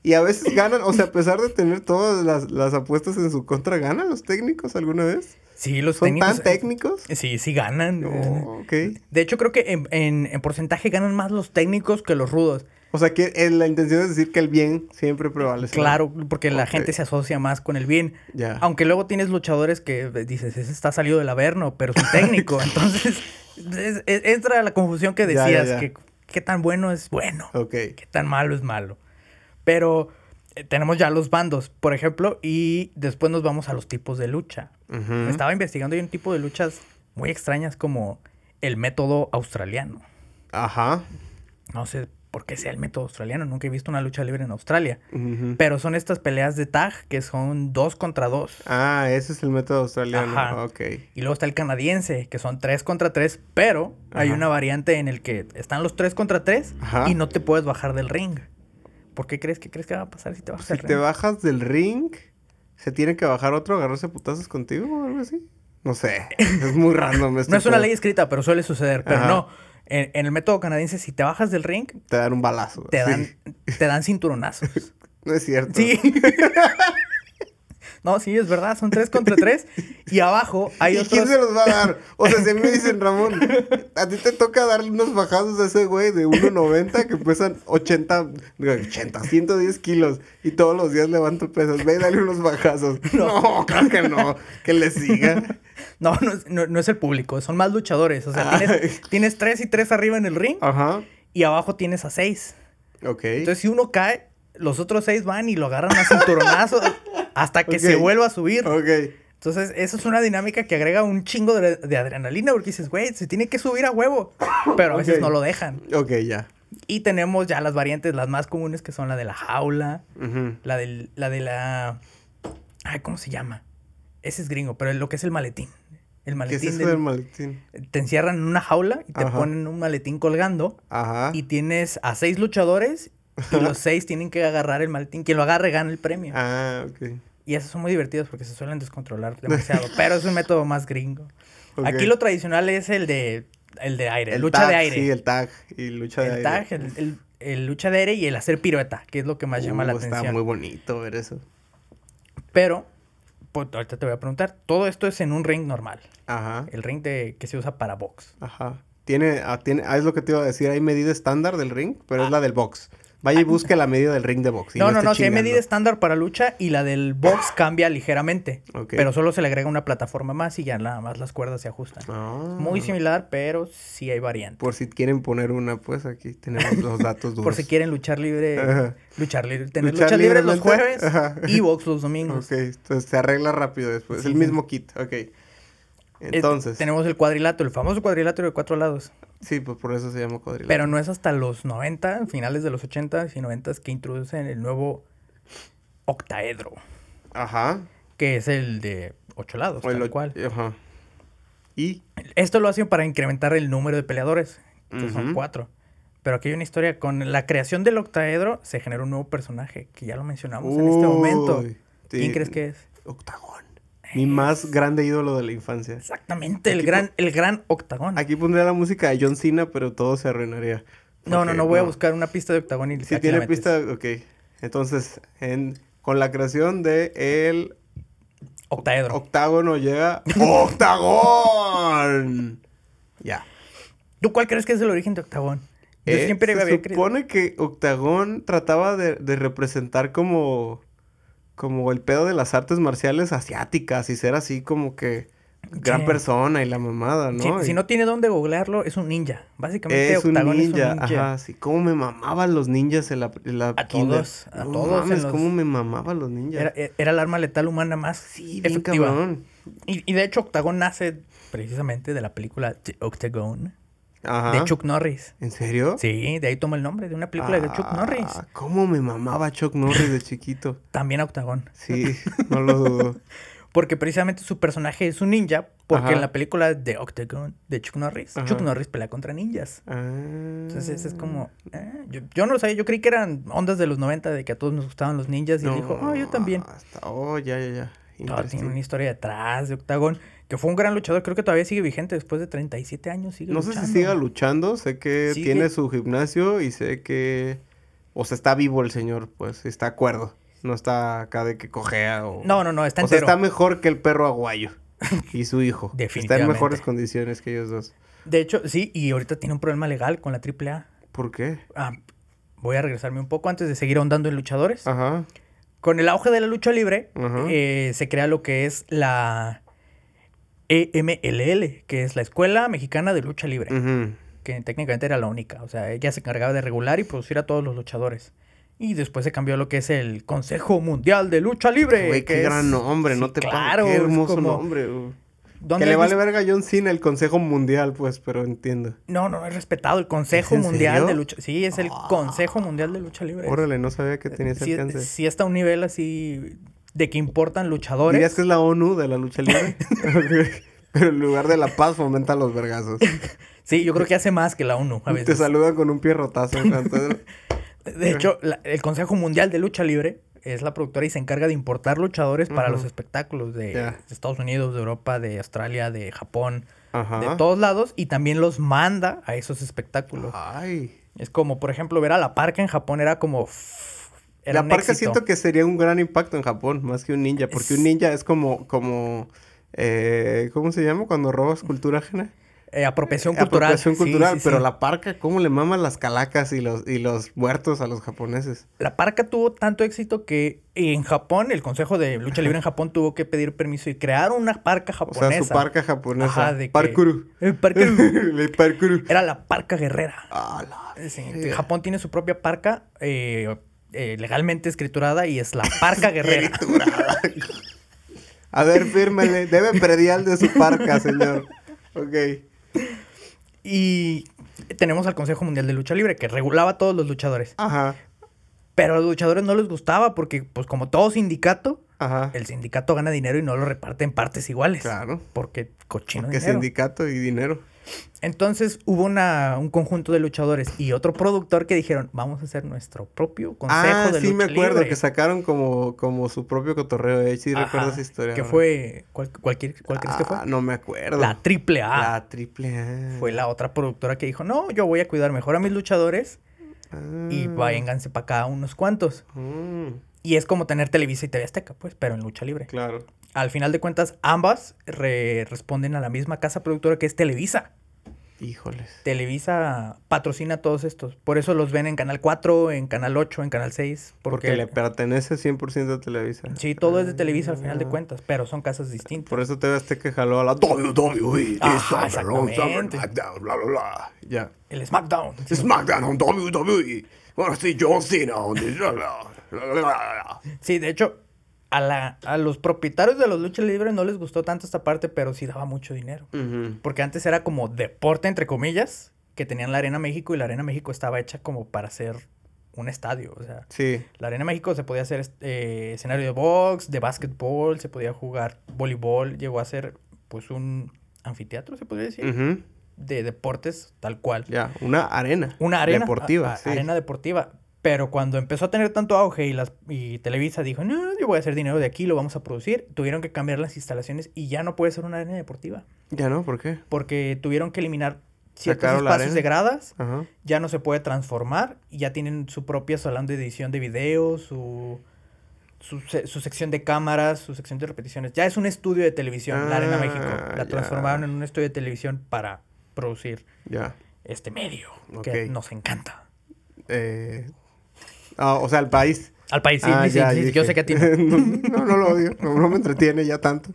Y a veces ganan, o sea, a pesar de tener todas las, las apuestas en su contra, ¿ganan los técnicos alguna vez? Sí, los ¿Son técnicos. tan técnicos? Sí, sí ganan. Ok. De hecho, creo que en, en- en porcentaje ganan más los técnicos que los rudos. O sea, que eh, la intención es decir que el bien siempre prevalece. Claro, porque la gente se asocia más con el bien. Ya. Aunque luego tienes luchadores que eh, dices, ese está salido del averno, pero es [laughs] un técnico. Entonces, es- es- entra la confusión que decías, que qué tan bueno es bueno, Ok. qué tan malo es malo. Pero eh, tenemos ya los bandos, por ejemplo, y después nos vamos a los tipos de lucha. Estaba investigando y hay un tipo de luchas muy extrañas como el método australiano. Ajá. No sé por qué sea el método australiano, nunca he visto una lucha libre en Australia. Pero son estas peleas de tag que son dos contra dos. Ah, ese es el método australiano. Ajá. Ok. Y luego está el canadiense, que son tres contra tres, pero hay una variante en el que están los tres contra tres Ajá. y no te puedes bajar del ring. ¿Por qué crees que crees que va a pasar si te bajas Si del te ring? bajas del ring, ¿se tiene que bajar otro agarrarse putazos contigo o algo así? No sé. Es muy random [laughs] este No es una ley escrita, pero suele suceder. Pero no, en, en el método canadiense, si te bajas del ring, Te dan un balazo. te sí. dan, te dan cinturonazos. [laughs] No es cierto. Sí. [laughs] no, sí, es verdad, son tres contra tres. Y abajo hay ¿Y otros... quién se los va a dar? O sea, si me dicen, Ramón, a ti te toca darle unos bajazos a ese güey de 1.90 que pesan 80, digo, 80, 110 kilos y todos los días levanto pesas. Ve y dale unos bajazos. [laughs] No, claro que no. Que le siga. No, no es, no- no es el público, son más luchadores. O sea, tienes, tienes tres y tres arriba en el ring Ajá. y abajo tienes a seis. Ok. Entonces, si uno cae, los otros seis van y lo agarran a cinturonazos [laughs] hasta que se vuelva a subir. Ok. Entonces, eso es una dinámica que agrega un chingo de, de adrenalina porque dices, güey, se tiene que subir a huevo. Pero a veces no lo dejan. Ok, ya. Y tenemos ya las variantes, las más comunes, que son la de la jaula, la, del, la de la... Ay, ¿cómo se llama? Ese es gringo, pero lo que es el maletín. El ¿Qué es maletín. eso del- del maletín? Te encierran en una jaula y te Ajá. ponen un maletín colgando. Ajá. Y tienes a seis luchadores y [laughs] los seis tienen que agarrar el maletín. Quien lo agarre gana el premio. Ah, ok. Y esos son muy divertidos porque se suelen descontrolar [laughs] demasiado. pero es un método más gringo. Aquí lo tradicional es el de, el de aire, El lucha tag, de aire. Sí, el tag y lucha de el aire. tag, el, el- el lucha de aire y el hacer pirueta, que es lo que más llama la Uh, atención. Está muy bonito ver eso. Pero, pues, ahorita te voy a preguntar, todo esto es en un ring normal. Ajá. El ring de, que se usa para box. Ajá. Tiene, ah, tiene, ah, es lo que te iba a decir, hay medida estándar del ring, pero es la del box. Vaya y busque la medida del ring de box. No, no, esté no, si hay medida estándar para lucha y la del box cambia ligeramente. Ok. Pero solo se le agrega una plataforma más y ya nada más las cuerdas se ajustan. Ah. Muy similar, pero sí hay variantes. Por si quieren poner una, pues aquí tenemos los [laughs] datos duros. Por si quieren luchar libre, Ajá. luchar libre, tener Luchar lucha libre los jueves ajá. y box los domingos. Ok, entonces se arregla rápido después. Sí, el mismo kit, ok. Es- Entonces, tenemos el cuadrilátero, el famoso cuadrilátero de cuatro lados. sí, pues por eso se llama cuadrilátero. Pero no es hasta los 90, finales de los 80 y 90 que introducen el nuevo octaedro, Ajá. que es el de ocho lados, O tal och- cual. Ajá. Y, Esto lo hacen para incrementar el número de peleadores, que son cuatro. Pero aquí hay una historia, con la creación del octaedro se generó un nuevo personaje, que ya lo mencionamos en este momento. Uy, ¿Quién sí. crees que es? Octagón. Mi más grande ídolo de la infancia. Exactamente, el gran, el gran octagón. Aquí pondría la música de John Cena, pero todo se arruinaría. no, no, no, voy a buscar una pista de octagón y Si tiene pista, ok. Entonces, en, con la creación de el Octaedro. octágono llega [laughs] ¡Octagón! Ya. ¿Tú cuál crees que es el origen de octagón? Yo Eh, siempre se había creído. supone que Octagón trataba de, de representar como como el pedo de las artes marciales asiáticas y ser así como que gran Sí. persona y la mamada, ¿no? Si, Y si no tiene dónde googlearlo, es un ninja. Básicamente, es un ninja, es un ninja. ajá, sí, cómo me mamaban los ninjas en la, en la A kinder. todos, a No todos en mames, los- cómo me mamaban los ninjas. Era, e, era el arma letal humana más sí, bien efectiva. cabrón. Y, y de hecho, Octagón nace precisamente de la película The Octagon Ajá. de Chuck Norris. ¿En serio? Sí, de ahí toma el nombre de una película de Chuck Ah, Norris. ¿Cómo me mamaba Chuck Norris de chiquito? [laughs] También Octagón. Sí, no lo dudo. [laughs] Porque precisamente su personaje es un ninja. Porque Ajá. en la película de Octagon de Chuck Norris, Ajá. Chuck Norris pelea contra ninjas. Ah. Entonces es como... eh, yo, yo no lo sabía, yo creí que eran ondas de los 90 de que a todos nos gustaban los ninjas. Y él dijo, oh, yo también. hasta- oh, ya, ya, ya. Todo tiene una historia detrás de Octagón. Que fue un gran luchador. Creo que todavía sigue vigente después de 37 años. Sigue No sé si siga luchando, sé que Sigue. tiene su gimnasio y sé que... O sea, está vivo el señor, pues, está acuerdo. No está acá de que cojea o... No, no, no, está o sea, entero. está mejor que el perro aguayo y su hijo. [laughs] Está en Definitivamente. mejores condiciones que ellos dos. De hecho, sí, y ahorita tiene un problema legal con la AAA. ¿Por qué? Ah, voy a regresarme un poco antes de seguir ahondando en luchadores. Ajá. Con el auge de la lucha libre, eh, se crea lo que es la EMLL, que es la Escuela Mexicana de Lucha Libre, que técnicamente era la única. O sea, ella se encargaba de regular y producir a todos los luchadores. Y después se cambió a lo que es el Consejo Mundial de Lucha Libre. Güey, qué es- gran nombre, no Sí, te claro, Qué hermoso como- nombre. güey. ¿Dónde Que le vale verga a John Cena el Consejo Mundial, pues, pero entiendo. No, no, es respetado. El Consejo Mundial de? Lucha... Sí, es el Ah. Consejo Mundial de Lucha Libre. Órale, no sabía que tenía ese sí, alcance. sí está a un nivel así de que importan luchadores. ¿Dirías que es la ONU de la lucha libre? [laughs] [laughs] Pero en lugar de la paz fomenta los vergazos. Sí, yo creo que hace más que la ONU a Te veces. saludan con un pierrotazo. [laughs] De hecho, la- el Consejo Mundial de Lucha Libre es la productora y se encarga de importar luchadores para los espectáculos de Estados Unidos, de Europa, de Australia, de Japón, Ajá. de todos lados y también los manda a esos espectáculos. Ay. Es como, por ejemplo, ver a la parca en Japón era como... Era la parca éxito. siento que sería un gran impacto en Japón, más que un ninja. Porque un ninja es como... como eh, ¿Cómo se llama cuando robas cultura ajena? Eh, apropiación cultural. Apropiación cultural, sí, pero sí. la parca, ¿cómo le maman las calacas y los, y los muertos a los japoneses? La parca tuvo tanto éxito que en Japón, el Consejo de Lucha Libre en Japón tuvo que pedir permiso y crear una parca O japonesa. sea, su parca japonesa. Ajá, de que- Parkour. El. [laughs] Era la parca guerrera. Ah, la. Japón tiene su propia parca eh, eh, legalmente escriturada y es la parca [laughs] guerrera. [laughs] A ver, fírmele. Debe predial de su parca, señor. Ok. y tenemos al Consejo Mundial de Lucha Libre que regulaba a todos los luchadores. Ajá. Pero a los luchadores no les gustaba porque, pues como todo sindicato, Ajá. el sindicato gana dinero y no lo reparte en partes iguales. Claro. Porque cochino Porque dinero. sindicato y dinero. Entonces hubo una, un conjunto de luchadores y otro productor que dijeron, vamos a hacer nuestro propio consejo ah, de sí, lucha me acuerdo libre". que sacaron como, como su propio cotorreo. Eh. Sí, Ajá, recuerdo esa historia. Que ahora. fue, ¿cuál, cualquier, ¿cuál crees que fue? Ah, no me acuerdo. La triple A. La triple A. Fue la otra productora que dijo, no, yo voy a cuidar mejor a mis luchadores y Ah. váyanse para acá unos cuantos. Mm, Y es como tener Televisa y TV Azteca, pues, pero en lucha libre. claro. Al final de cuentas, ambas re- responden a la misma casa productora que es Televisa. Híjoles. Televisa patrocina todos estos. Por eso los ven en Canal 4, en Canal 8, en Canal 6. Porque, Porque, le pertenece 100% a Televisa. Sí, todo es de Televisa al final de Ah. cuentas, pero son casas distintas. Por eso TV Azteca jaló a la WWE. Ajá, SummerSlam, exactamente. SummerSlam, bla, bla, bla. Ya. El SmackDown. SmackDown on WWE. Bueno, sí, John Cena. on the-. Sí, de hecho, a, la, a los propietarios de los luchas libres no les gustó tanto esta parte, pero sí daba mucho dinero. Porque antes era como deporte, entre comillas, que tenían la Arena México y la Arena México estaba hecha como para ser un estadio. O sea, Sí. la Arena México se podía hacer eh, escenario de box, de básquetbol, se podía jugar voleibol, llegó a ser pues un anfiteatro, se podría decir, de deportes tal cual. Ya, una arena. Una arena Deportiva, a- a- sí. Arena deportiva. Pero cuando empezó a tener tanto auge y, las, y Televisa dijo, no, yo voy a hacer dinero de aquí, lo vamos a producir, tuvieron que cambiar las instalaciones y ya no puede ser una arena deportiva. Ya no, ¿por qué? Porque tuvieron que eliminar ciertos Sacaron espacios de gradas, Ajá. ya no se puede transformar y ya tienen su propia salón de edición de video, su, su, su sección de cámaras, su sección de repeticiones. Ya es un estudio de televisión, la Arena Ah, México. La ya. transformaron en un estudio de televisión para producir Ya. este medio que nos encanta. Eh... Ah, o sea, el país. Al país, sí, Ah, sí, sí, ya, sí, dije. yo sé que a ti [laughs] no. no, no lo odio. No, no me entretiene ya tanto.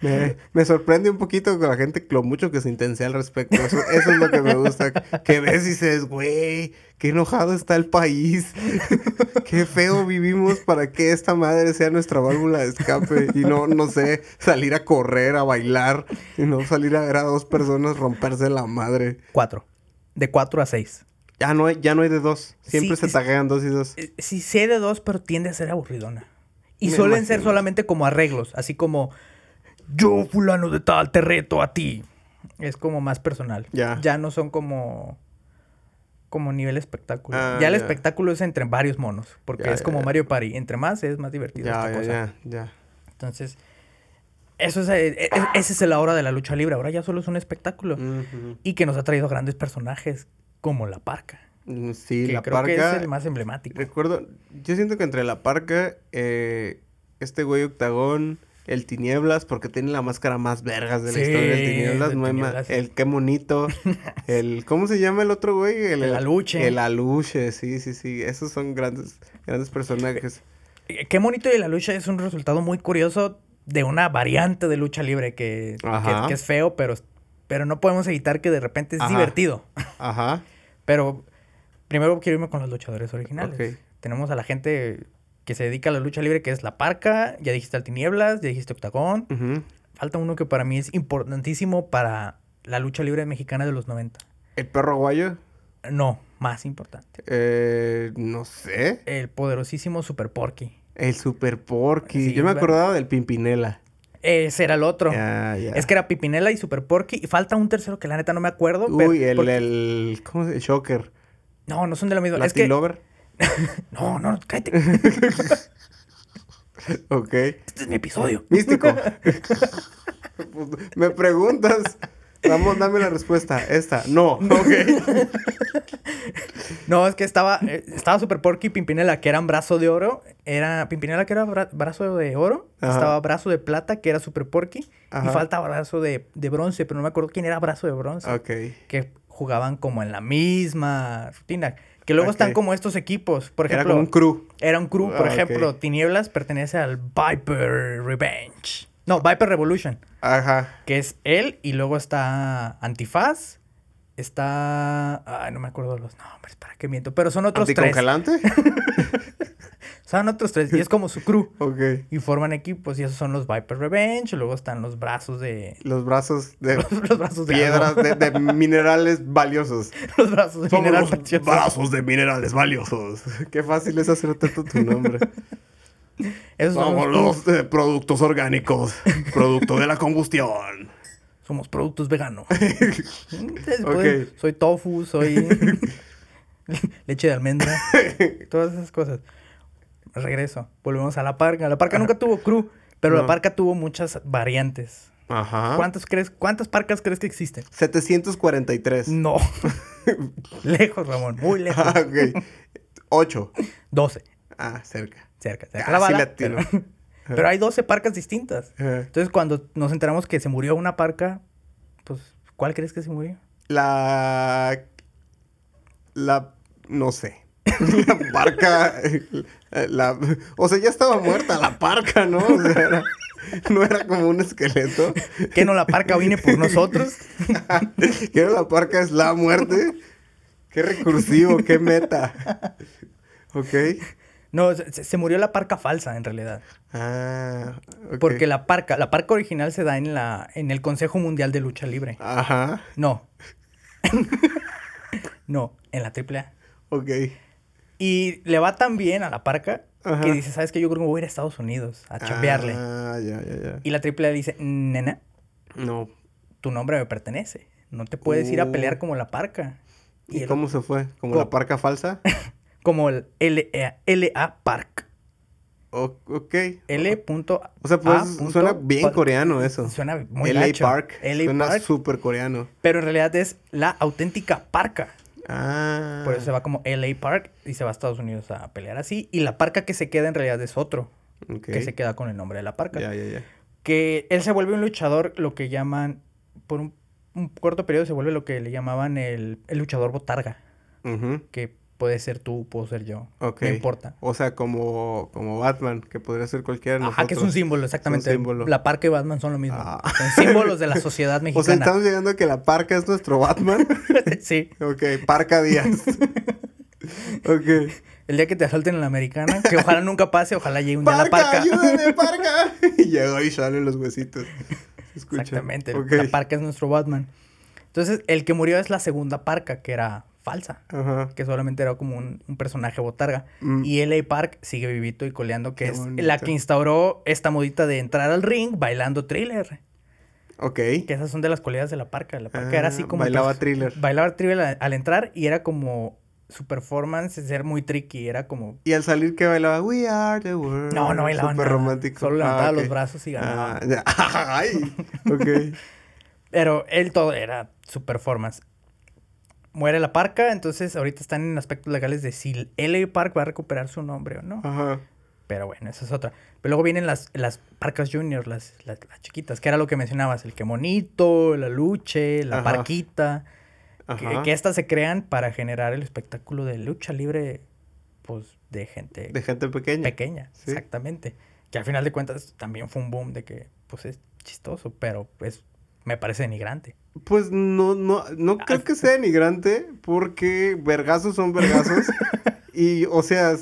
Me, me sorprende un poquito con la gente lo mucho que se intensea al respecto. Eso, eso es lo que me gusta. Que ves y dices, güey, qué enojado está el país. [laughs] qué feo vivimos para que esta madre sea nuestra válvula de escape. Y no, no sé, salir a correr, a bailar. Y no salir a ver a dos personas romperse la madre. Cuatro. De cuatro a seis. Ya no hay, ya no hay de dos. Siempre Sí, se taguean dos y dos. Eh, Sí sé de dos, pero tiende a ser aburridona. Y Me suelen ser solamente como arreglos, así como yo fulano de tal te reto a ti. Es como más personal. Ya. Ya no son como como nivel espectáculo. Ah, ya el ya. espectáculo es entre varios monos, porque Ya, es como ya. Mario Party, entre más es más divertido esta cosa. ya, ya. Entonces, eso es, eh, eh, esa es la hora de la lucha libre, ahora ya solo es un espectáculo y que nos ha traído grandes personajes como La Parca, Mm, Sí, que la creo que parca. es el más emblemático. Recuerdo, yo siento que entre la parca, eh, este güey octagón, el tinieblas, porque tiene la máscara más vergas de la Sí, historia del tinieblas, no hay Tinieblas. el qué bonito, [laughs] el, ¿cómo se llama el otro güey? El Aluche. El aluche, sí, sí, sí, esos son grandes, grandes personajes. Eh, Qué bonito de la lucha es un resultado muy curioso de una variante de lucha libre que, que- que es feo, pero, pero no podemos evitar que de repente es Ajá. divertido. Ajá, [laughs] Pero primero quiero irme con los luchadores originales. Tenemos a la gente que se dedica a la lucha libre, que es La Parca, ya dijiste al Tinieblas, ya dijiste Octagón. Falta uno que para mí es importantísimo para la lucha libre mexicana de los 90. el perro aguayo, No, más importante. eh, no sé, El poderosísimo Super Porky. el super porky, Sí, yo me acordaba del pimpinela. Ese era el otro. Ya. Es que era Pipinela y Super Porky. Y falta un tercero que la neta no me acuerdo. pero- Uy, el, porque- el, ¿cómo se Shocker. No, no son de la misma. ¿La es que... Lover? [laughs] No, no, cállate. [laughs] Ok. Este es mi episodio. Místico. [laughs] Pues, Me preguntas. Vamos, dame la respuesta. Esta. No. Ok. [laughs] No, es que estaba, eh, estaba Super Porky y Pimpinela, que eran brazo de oro. Era Pimpinela, que era bra- brazo de oro. Ajá. Estaba brazo de plata, que era Super Porky. Ajá. Y falta brazo de, de bronce, pero no me acuerdo quién era brazo de bronce. Ok. Que jugaban como en la misma rutina. Que luego están como estos equipos. Por Era ejemplo, como un crew. Era un crew, por Ah, ejemplo. Tinieblas pertenece al Viper Revenge. No, Viper Revolution, Ajá. que es él, y luego está Antifaz, está... Ay, no me acuerdo los nombres, ¿para qué miento? Pero son otros tres. ¿Anticongelante? [laughs] Son otros tres, y es como su crew. ok. Y forman equipos, y esos son los Viper Revenge, luego están los brazos de... Los brazos de [laughs] los brazos de... piedras, de, de minerales valiosos. [laughs] los brazos de Somos Mineral los Precioso. brazos de minerales valiosos. Qué fácil es hacerte tu tu nombre. Esos son Somos los- los eh, productos orgánicos. [laughs] Producto de la combustión. Somos productos veganos. [laughs] Ok. Soy tofu, soy [laughs] leche de almendra, todas esas cosas. Regreso, volvemos a la parca. La parca nunca tuvo crew, pero la parca tuvo muchas variantes. Ajá. ¿Cuántas crees, cuántas parcas crees que existen? 743. No. lejos, Ramón, muy lejos. Ah, ok. 8. 12. Ah, cerca. Cerca, cerca. Ah, la bala, pero, pero hay 12 parcas distintas. Ajá. Entonces, cuando nos enteramos que se murió una parca, pues, ¿cuál crees que se murió? La. La. No sé. [laughs] La parca. La, o sea, ya estaba muerta la parca, ¿no? O sea, era- no era como un esqueleto. ¿Que no la parca vine por nosotros? [laughs] Que era la parca es la muerte. Qué recursivo, qué meta. Ok. No, se, se murió la parca falsa, en realidad. Ah. ok. Porque la parca, la parca original se da en la, en el Consejo Mundial de Lucha Libre. Ajá. No. [laughs] no, en la AAA. Ok. Y le va tan bien a la parca Ajá. que dice, ¿sabes qué? Yo creo que voy a ir a Estados Unidos a chambearle. Ah, ya, ya, ya. Y la AAA dice, nena, No. tu nombre me pertenece. No te puedes ir a pelear como la parca. ¿Y, cómo se fue? ¿Como Co- la parca falsa? [laughs] Como el LA, LA Park. O- ok. L. O sea, pues A suena bien coreano eso. Suena muy LA gacho. Park. LA suena súper coreano. Pero en realidad es la auténtica parca. Ah. Por eso se va como LA Park y se va a Estados Unidos a pelear así. Y la parca que se queda en realidad es otro. Ok. Que se queda con el nombre de la parca. Ya, ya, ya. Que él se vuelve un luchador, lo que llaman, por un, un corto periodo se vuelve lo que le llamaban el, el luchador botarga. Ujú. Que puede ser tú, puedo ser yo. Ok. No importa. O sea, como, como Batman, que podría ser cualquiera de Ajá, que es un nosotros. símbolo, exactamente. símbolo. La parca y Batman son lo mismo. Ah. Son símbolos de la sociedad [laughs] O sea, mexicana. estamos llegando a que la parca es nuestro Batman. [laughs] sí. ok, parca Díaz. [laughs] ok. El día que te asalten en la americana, que ojalá nunca pase, ojalá llegue un día la ¡Parca, parca. ayúdame, parca! y llegó y salen los huesitos. Se escucha. Exactamente. Ok. La parca es nuestro Batman. Entonces, el que murió es la segunda parca, que era falsa. Ajá. Que solamente era como un, un personaje botarga. Mm. Y LA Park sigue vivito y coleando, que Qué es bonito. la que instauró esta modita de entrar al ring bailando thriller. Ok. Que esas son de las cualidades de la parca. La parca era así Ah, como. bailaba pues, thriller. Bailaba thriller al, al entrar y era como su performance, ser muy tricky. Era como. Y al salir que bailaba We are the world. No, no bailaba nada. romántico. Solo levantaba ok. los brazos y ganaba. Ah, ya. [laughs] Ay. Ok. Pero él todo era su performance. Muere la parca, entonces ahorita están en aspectos legales de si LA Park va a recuperar su nombre o no. Ajá. Pero bueno, esa es otra. Pero luego vienen las, las parcas juniors, las, las, las chiquitas, que era lo que mencionabas, el que monito, la luche, la Ajá. parquita. Que, Ajá. que estas se crean para generar el espectáculo de lucha libre, pues, de gente De gente pequeña. pequeña. Sí. Exactamente. Que al final de cuentas también fue un boom de que, pues, es chistoso, pero pues me parece denigrante. Pues no, no, no Ah, creo que sea denigrante porque vergazos son vergazos. [laughs] y, o sea,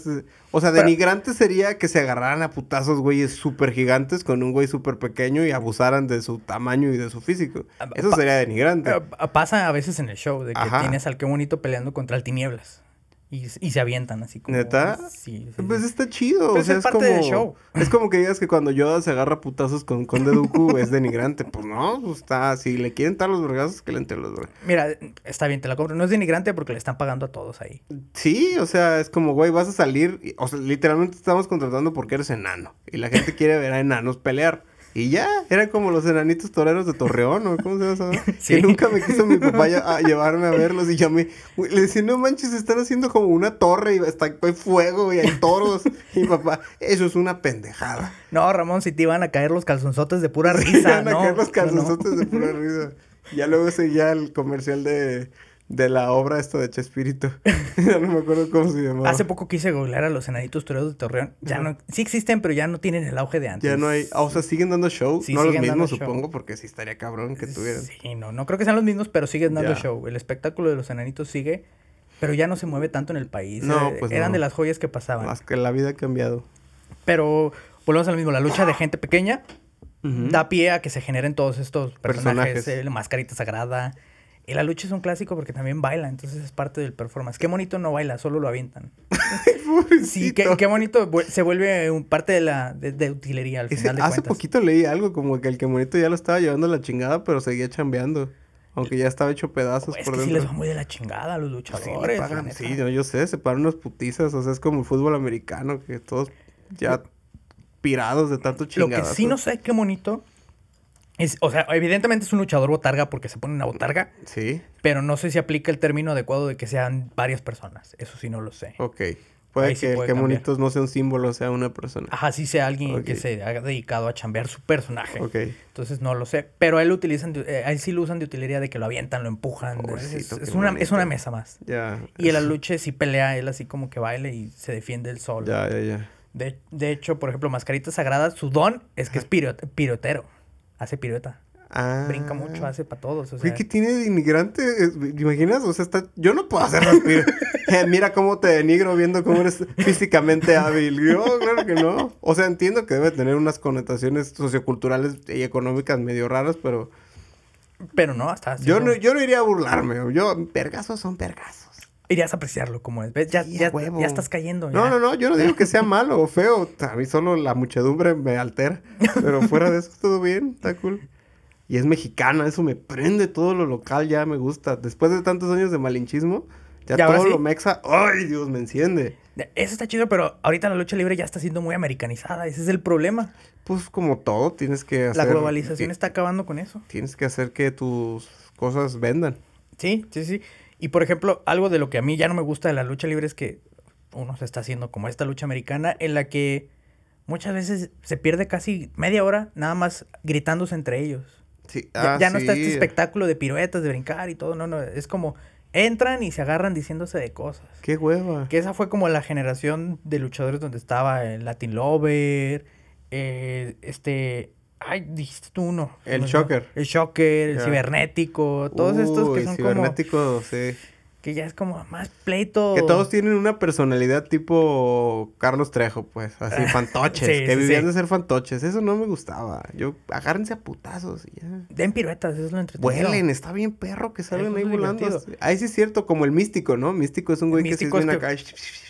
o sea, Pero- denigrante sería que se agarraran a putazos güeyes súper gigantes con un güey súper pequeño y abusaran de su tamaño y de su físico. Ah, Eso pa- sería denigrante. Eh, pasa a veces en el show, de que Ajá. tienes al que bonito peleando contra el tinieblas. Y, y se avientan así como... ¿Neta? Sí, sí, Pues está chido. Pues o sea, es es, parte como, del show. Es como que digas que cuando Yoda se agarra putazos con Conde Dooku [laughs] es denigrante. Pues no, pues está. Si le quieren dar los vergazos, que le entren los vergazos. Mira, está bien, te la compro. No es denigrante porque le están pagando a todos ahí. Sí, o sea, es como, güey, vas a salir. y- O sea, literalmente te estamos contratando porque eres enano. Y la gente quiere ver a enanos pelear. Y ya, eran como los enanitos toreros de Torreón, ¿o cómo se llama? [laughs] Sí. Que nunca me quiso mi papá a llevarme a verlos. Y ya me. le decía, no manches, están haciendo como una torre y está hay fuego y hay toros. y mi papá, eso es una pendejada. No, Ramón, si te iban a caer los calzonzotes de pura Sí, risa, van a ¿no? caer los No, no. calzonzotes de pura risa. Ya luego seguía el comercial de, de la obra esta de Chespirito. [laughs] ya no me acuerdo cómo se llamaba. Hace poco quise googlear a los enanitos toreros de Torreón. Ya no... Sí existen, pero ya no tienen el auge de antes. Ya no hay, ah, o sea, siguen dando show, Sí, no los mismos supongo, porque sí estaría cabrón que tuvieran. Sí, no, no creo que sean los mismos, pero siguen dando Ya. show. El espectáculo de los enanitos sigue, pero ya no se mueve tanto en el país. No, Eh, pues Eran no. de las joyas que pasaban. Más que la vida ha cambiado. Pero volvemos a lo mismo, la lucha de gente pequeña da pie a que se generen todos estos personajes, Personajes. eh, la mascarita sagrada. Y la lucha es un clásico porque también baila, entonces es parte del performance. Qué bonito no baila, solo lo avientan. [laughs] Sí, qué, qué bonito se vuelve un parte de la de, de utilería al Ese- final de hace cuentas. poquito leí algo como que el que monito ya lo estaba llevando a la chingada, pero seguía chambeando. Aunque ya estaba hecho pedazos Pues es por que sí dentro. les va muy de la chingada a los Sí, luchadores. la pagan- sí, yo, yo sé, se paran unas putizas, o sea, es como el fútbol americano, que todos ya pirados de tanto Lo chingada. que sí no sé qué bonito es, o sea, evidentemente es un luchador botarga porque se pone una botarga, Sí, pero no sé si aplica el término adecuado de que sean varias personas. Eso sí no lo sé. ok. Puede ahí que el puede cambiar. monitos no sea un símbolo, sea una persona. Ajá, sí sea alguien que se haya dedicado a chambear su personaje. Ok. Entonces no lo sé. Pero él lo utilizan, de- eh, a él sí lo usan de utilería de que lo avientan, lo empujan. es, Pobrecito, es una, es una mesa más. Ya. Y el aluche sí pelea, él así como que baile y se defiende el sol. Ya, ya, ya. De, de hecho, por ejemplo, Mascarita Sagrada, su don es que es piro- pirotero. Hace pirueta. Ah. Brinca mucho, hace para todos. O sea, ¿qué tiene de inmigrante? ¿Te imaginas? O sea, está... yo no puedo hacer. [laughs] Eh, mira cómo te denigro viendo cómo eres físicamente hábil. Yo, claro que no. O sea, entiendo que debe tener unas connotaciones socioculturales y económicas medio raras, pero pero no, hasta yo no, yo no iría a burlarme. Yo, pergazos son pergazos. Irías a apreciarlo como es. ¿Ves? Ya, ya, ya estás cayendo. No, ya. no, no, yo no digo que sea [laughs] malo o feo. A mí solo la muchedumbre me altera. Pero fuera de eso, todo bien, está cool. Y es mexicana, eso me prende todo lo local, ya me gusta. Después de tantos años de malinchismo, ya ¿Y ahora todo sí? lo mexa, ¡ay, Dios, me enciende! Eso está chido, pero ahorita la lucha libre ya está siendo muy americanizada. Ese es el problema. Pues como todo, tienes que hacer... La globalización está acabando con eso. Tienes que hacer que tus cosas vendan. Sí, sí, sí. Y por ejemplo, algo de lo que a mí ya no me gusta de la lucha libre es que uno se está haciendo como esta lucha americana en la que muchas veces se pierde casi media hora nada más gritándose entre ellos. Sí, Ya, ah, no está este espectáculo de piruetas, de brincar y todo, no, no, es como entran y se agarran diciéndose de cosas. ¡Qué hueva! Que esa fue como la generación de luchadores donde estaba el Latin Lover, eh, este... Ay, dijiste tú uno. El No. Shocker. El Shocker, el cibernético, todos estos que son como... cibernético, sí. Que ya es como más pleito. Que todos tienen una personalidad tipo Carlos Trejo, pues, así, [laughs] fantoches, Sí, que sí, vivían sí. de ser fantoches. Eso no me gustaba. Yo, agárrense a putazos y ya. Den piruetas, eso es lo entretenido. Vuelen, está bien perro que salgan ahí volando. Ahí sí es cierto, como el místico, ¿no? Místico es un güey que es viene acá.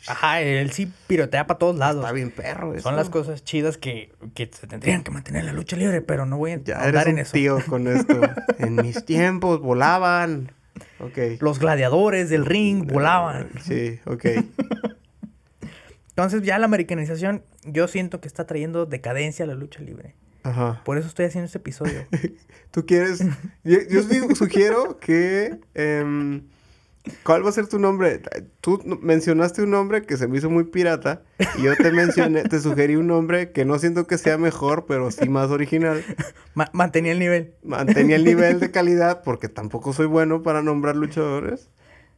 Ajá, él sí pirotea para todos lados. Está bien perro eso. Son las cosas chidas que, que se tendrían que mantener en la lucha libre, pero no voy a Ya andar eres en un eso. tío con esto. [laughs] en mis tiempos volaban. Ok. Los gladiadores del ring volaban. Sí, ok. [laughs] Entonces ya la americanización yo siento que está trayendo decadencia a la lucha libre. Ajá. Por eso estoy haciendo este episodio. [laughs] Tú quieres. Yo, [laughs] sugiero que. em, ¿Cuál va a ser tu nombre? Tú mencionaste un nombre que se me hizo muy pirata. Y yo te mencioné, te sugerí un nombre que no siento que sea mejor, pero sí más original. Ma- mantenía el nivel. Mantenía el nivel de calidad, porque tampoco soy bueno para nombrar luchadores.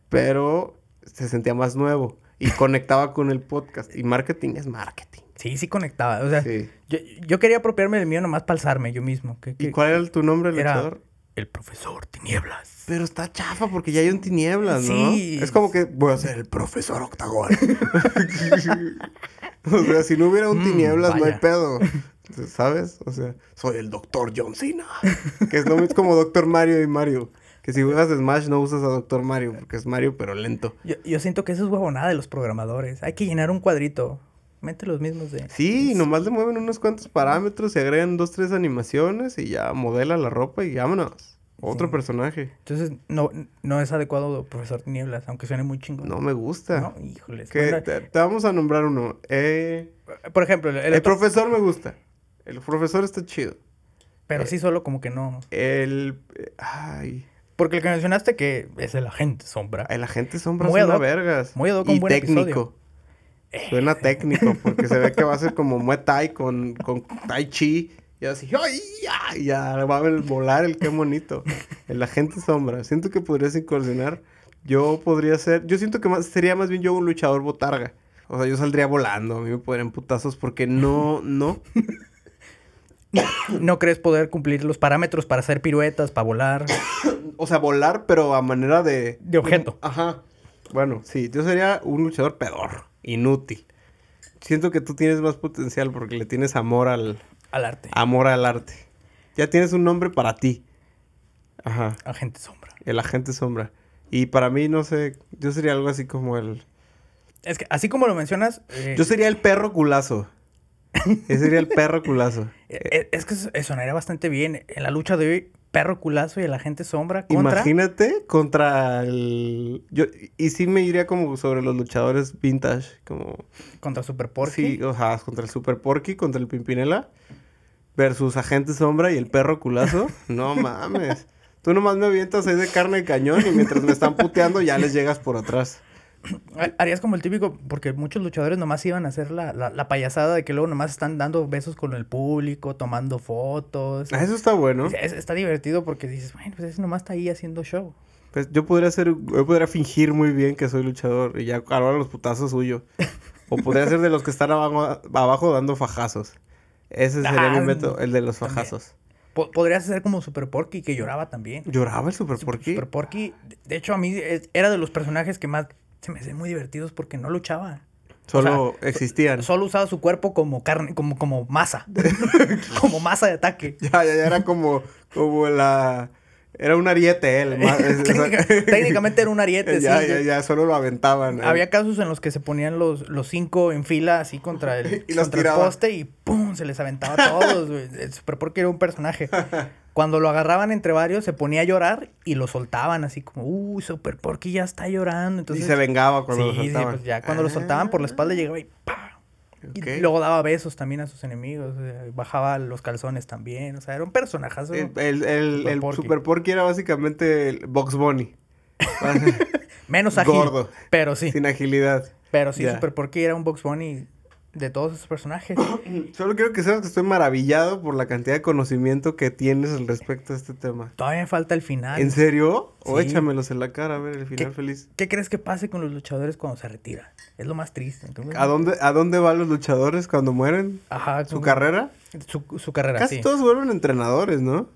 Pero se sentía más nuevo. Y conectaba con el podcast. Y marketing es marketing. Sí, sí conectaba. O sea, Sí. yo, yo quería apropiarme del mío nomás para alzarme yo mismo. Que, ¿Y cuál era tu nombre, era luchador? el profesor Tinieblas. Pero está chafa porque ya hay un tinieblas, ¿no? Sí. Es como que voy a ser el profesor Octagón. [laughs] o sea, si no hubiera un Mm, tinieblas, no hay pedo. ¿Sabes? O sea, soy el doctor John Cena. que es lo mismo como Doctor Mario y Mario. Que si juegas Smash no usas a Doctor Mario porque es Mario pero lento. Yo, yo siento que eso es huevonada de los programadores. Hay que llenar un cuadrito. Mete los mismos de... Sí, nomás le mueven unos cuantos parámetros y agregan dos, tres animaciones y ya modela la ropa y vámonos. Otro Sí. personaje. Entonces, no, no es adecuado profesor Tinieblas, aunque suene muy chingón. No me gusta. No, híjoles. Te, te vamos a nombrar uno. Eh... por ejemplo, el, el El, otro- profesor me gusta. El profesor está chido. pero sí solo como que no. El. eh, Ay. Porque el que mencionaste que es el agente sombra. El agente sombra Muy ad suena hoc. vergas. Muy ad hoc, un y buen técnico. episodio. Suena técnico porque se ve que va a ser como Muay Thai con, con Tai Chi. Y así, ¡ay! Ya, ya va a volar el qué bonito. [laughs] El agente sombra. Siento que podrías incursionar. Yo podría ser. Yo siento que más, sería más bien yo un luchador botarga. O sea, yo saldría volando. A mí me podrían putazos porque no, no. [coughs] ¿No crees poder cumplir los parámetros para hacer piruetas, para volar? [coughs] O sea, volar, pero a manera de. De objeto. Ajá. Bueno, sí, yo sería un luchador pedor, inútil. Siento que tú tienes más potencial porque le tienes amor al Al arte. amor al arte. Ya tienes un nombre para ti. Ajá, Agente sombra. el agente sombra. Y para mí no sé, yo sería algo así como el Es que así como lo mencionas, eh, Yo sería el perro culazo. [laughs] Ese sería el perro culazo. [laughs] es que eso- eso sonaría bastante bien. En la lucha de hoy, perro culazo y el agente sombra contra... Imagínate contra el yo y sí me iría como sobre los luchadores vintage, como Contra Super Porky. Sí, o sea, contra el Super Porky, contra el Pimpinela. Versus Agente Sombra y el perro culazo. [laughs] No mames. Tú nomás me avientas ahí de carne de cañón y mientras me están puteando ya les llegas por atrás. Harías como el típico, porque muchos luchadores nomás iban a hacer la, la, la payasada de que luego nomás están dando besos con el público, tomando fotos. Ah, eso está bueno. Es- está divertido porque dices, bueno, pues ese nomás está ahí haciendo show. Pues yo podría ser, yo podría fingir muy bien que soy luchador y ya ahora los putazos suyo. O podría ser de los que están abajo, abajo dando fajazos. Ese sería Ah, mi método, el de los fajazos. Po- podrías ser como Super Porky, que lloraba también. ¿Lloraba el Super Porky? Super Porky, de- hecho, a mí era de los personajes que más se me hacían muy divertidos porque no luchaba. Solo o sea, existían. Solo usaba su cuerpo como carne, como, como masa. [laughs] como masa de ataque. Ya, ya, ya era como, como la... Era un ariete él. [laughs] es- Técnica- técnicamente era un ariete, [laughs] ya, sí. ya, ya, solo lo aventaban. Había casos en los que se ponían los, los cinco en fila así contra el, Y los contra el poste y ¡pum! se les aventaba a todos. Super Porky era un personaje. Cuando lo agarraban entre varios, se ponía a llorar y lo soltaban así como, uy, Super Porky ya está llorando. Entonces, y se vengaba cuando sí, lo sí, soltaban. pues ya cuando lo soltaban por la espalda llegaba y ¡pa! Y luego daba besos también a sus enemigos, eh, bajaba los calzones también, o sea, era un personajazo. El, el, el, Super el Porky. Super Porky era básicamente el Box Bunny. [laughs] Menos ágil, Gordo. pero sí. Sin agilidad. Pero sí, Ya. Super Porky era un Box Bunny de todos esos personajes. [coughs] Solo quiero que sepas que estoy maravillado por la cantidad de conocimiento que tienes al respecto de este tema. Todavía me falta el final. ¿En serio? O Sí. échamelos en la cara a ver el final feliz. ¿Qué crees que pase con los luchadores cuando se retiran? Es lo más triste. entonces- ¿A dónde, ¿A dónde van los luchadores cuando mueren? Ajá, ¿Su carrera? Su, su carrera, Casi sí. todos vuelven entrenadores, ¿no?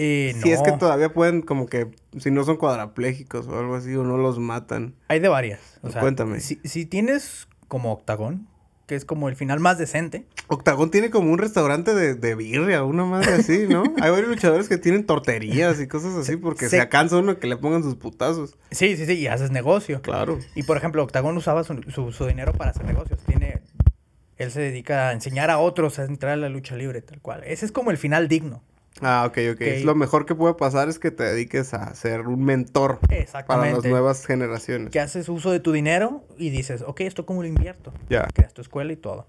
Eh, Si es que todavía pueden, como que, si no son cuadraplégicos o algo así, o no los matan. Hay de varias. O sea, Cuéntame. Si, si tienes como Octagón, que es como el final más decente. Octagón tiene como un restaurante de, de birria, una madre así, ¿no? [laughs] Hay varios luchadores que tienen torterías y cosas así porque Se- se acansa uno que le pongan sus putazos. Sí, sí, sí, y haces negocio. Claro. Y por ejemplo, Octagón usaba su, su- su dinero para hacer negocios. Tiene. Él se dedica a enseñar a otros a entrar a la lucha libre, tal cual. Ese es como el final digno. Ah, ok, ok. Ok. Es Lo mejor que puede pasar es que te dediques a ser un mentor para las nuevas generaciones. Que haces uso de tu dinero y dices, ok, esto cómo lo invierto. Ya. Creas tu escuela y todo.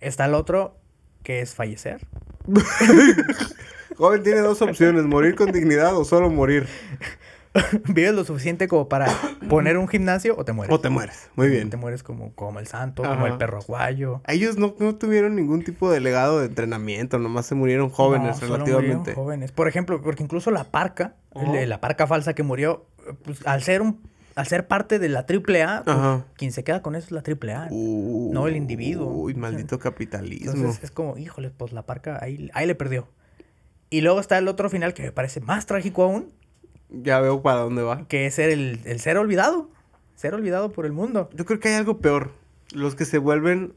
Está el otro, que es fallecer. [laughs] Joven tiene dos opciones, morir con dignidad o solo morir. [laughs] Vives lo suficiente como para [coughs] poner un gimnasio o te mueres. O te mueres. Muy bien. Te mueres como, como el santo, como el perro aguayo. Ellos no, no tuvieron ningún tipo de legado de entrenamiento, nomás se murieron jóvenes No, solo relativamente. murieron jóvenes. Por ejemplo, porque incluso la parca, el- la parca falsa que murió, pues, al ser un, al ser parte de la triple A, pues, quien se queda con eso es la triple A. Uh, No el individuo. Uy, maldito capitalismo. Entonces es como, híjole, pues la parca ahí, ahí le perdió. Y luego está el otro final que me parece más trágico aún, Ya veo para dónde va. que es ser el, el ser olvidado. Ser olvidado por el mundo. Yo creo que hay algo peor. Los que se vuelven.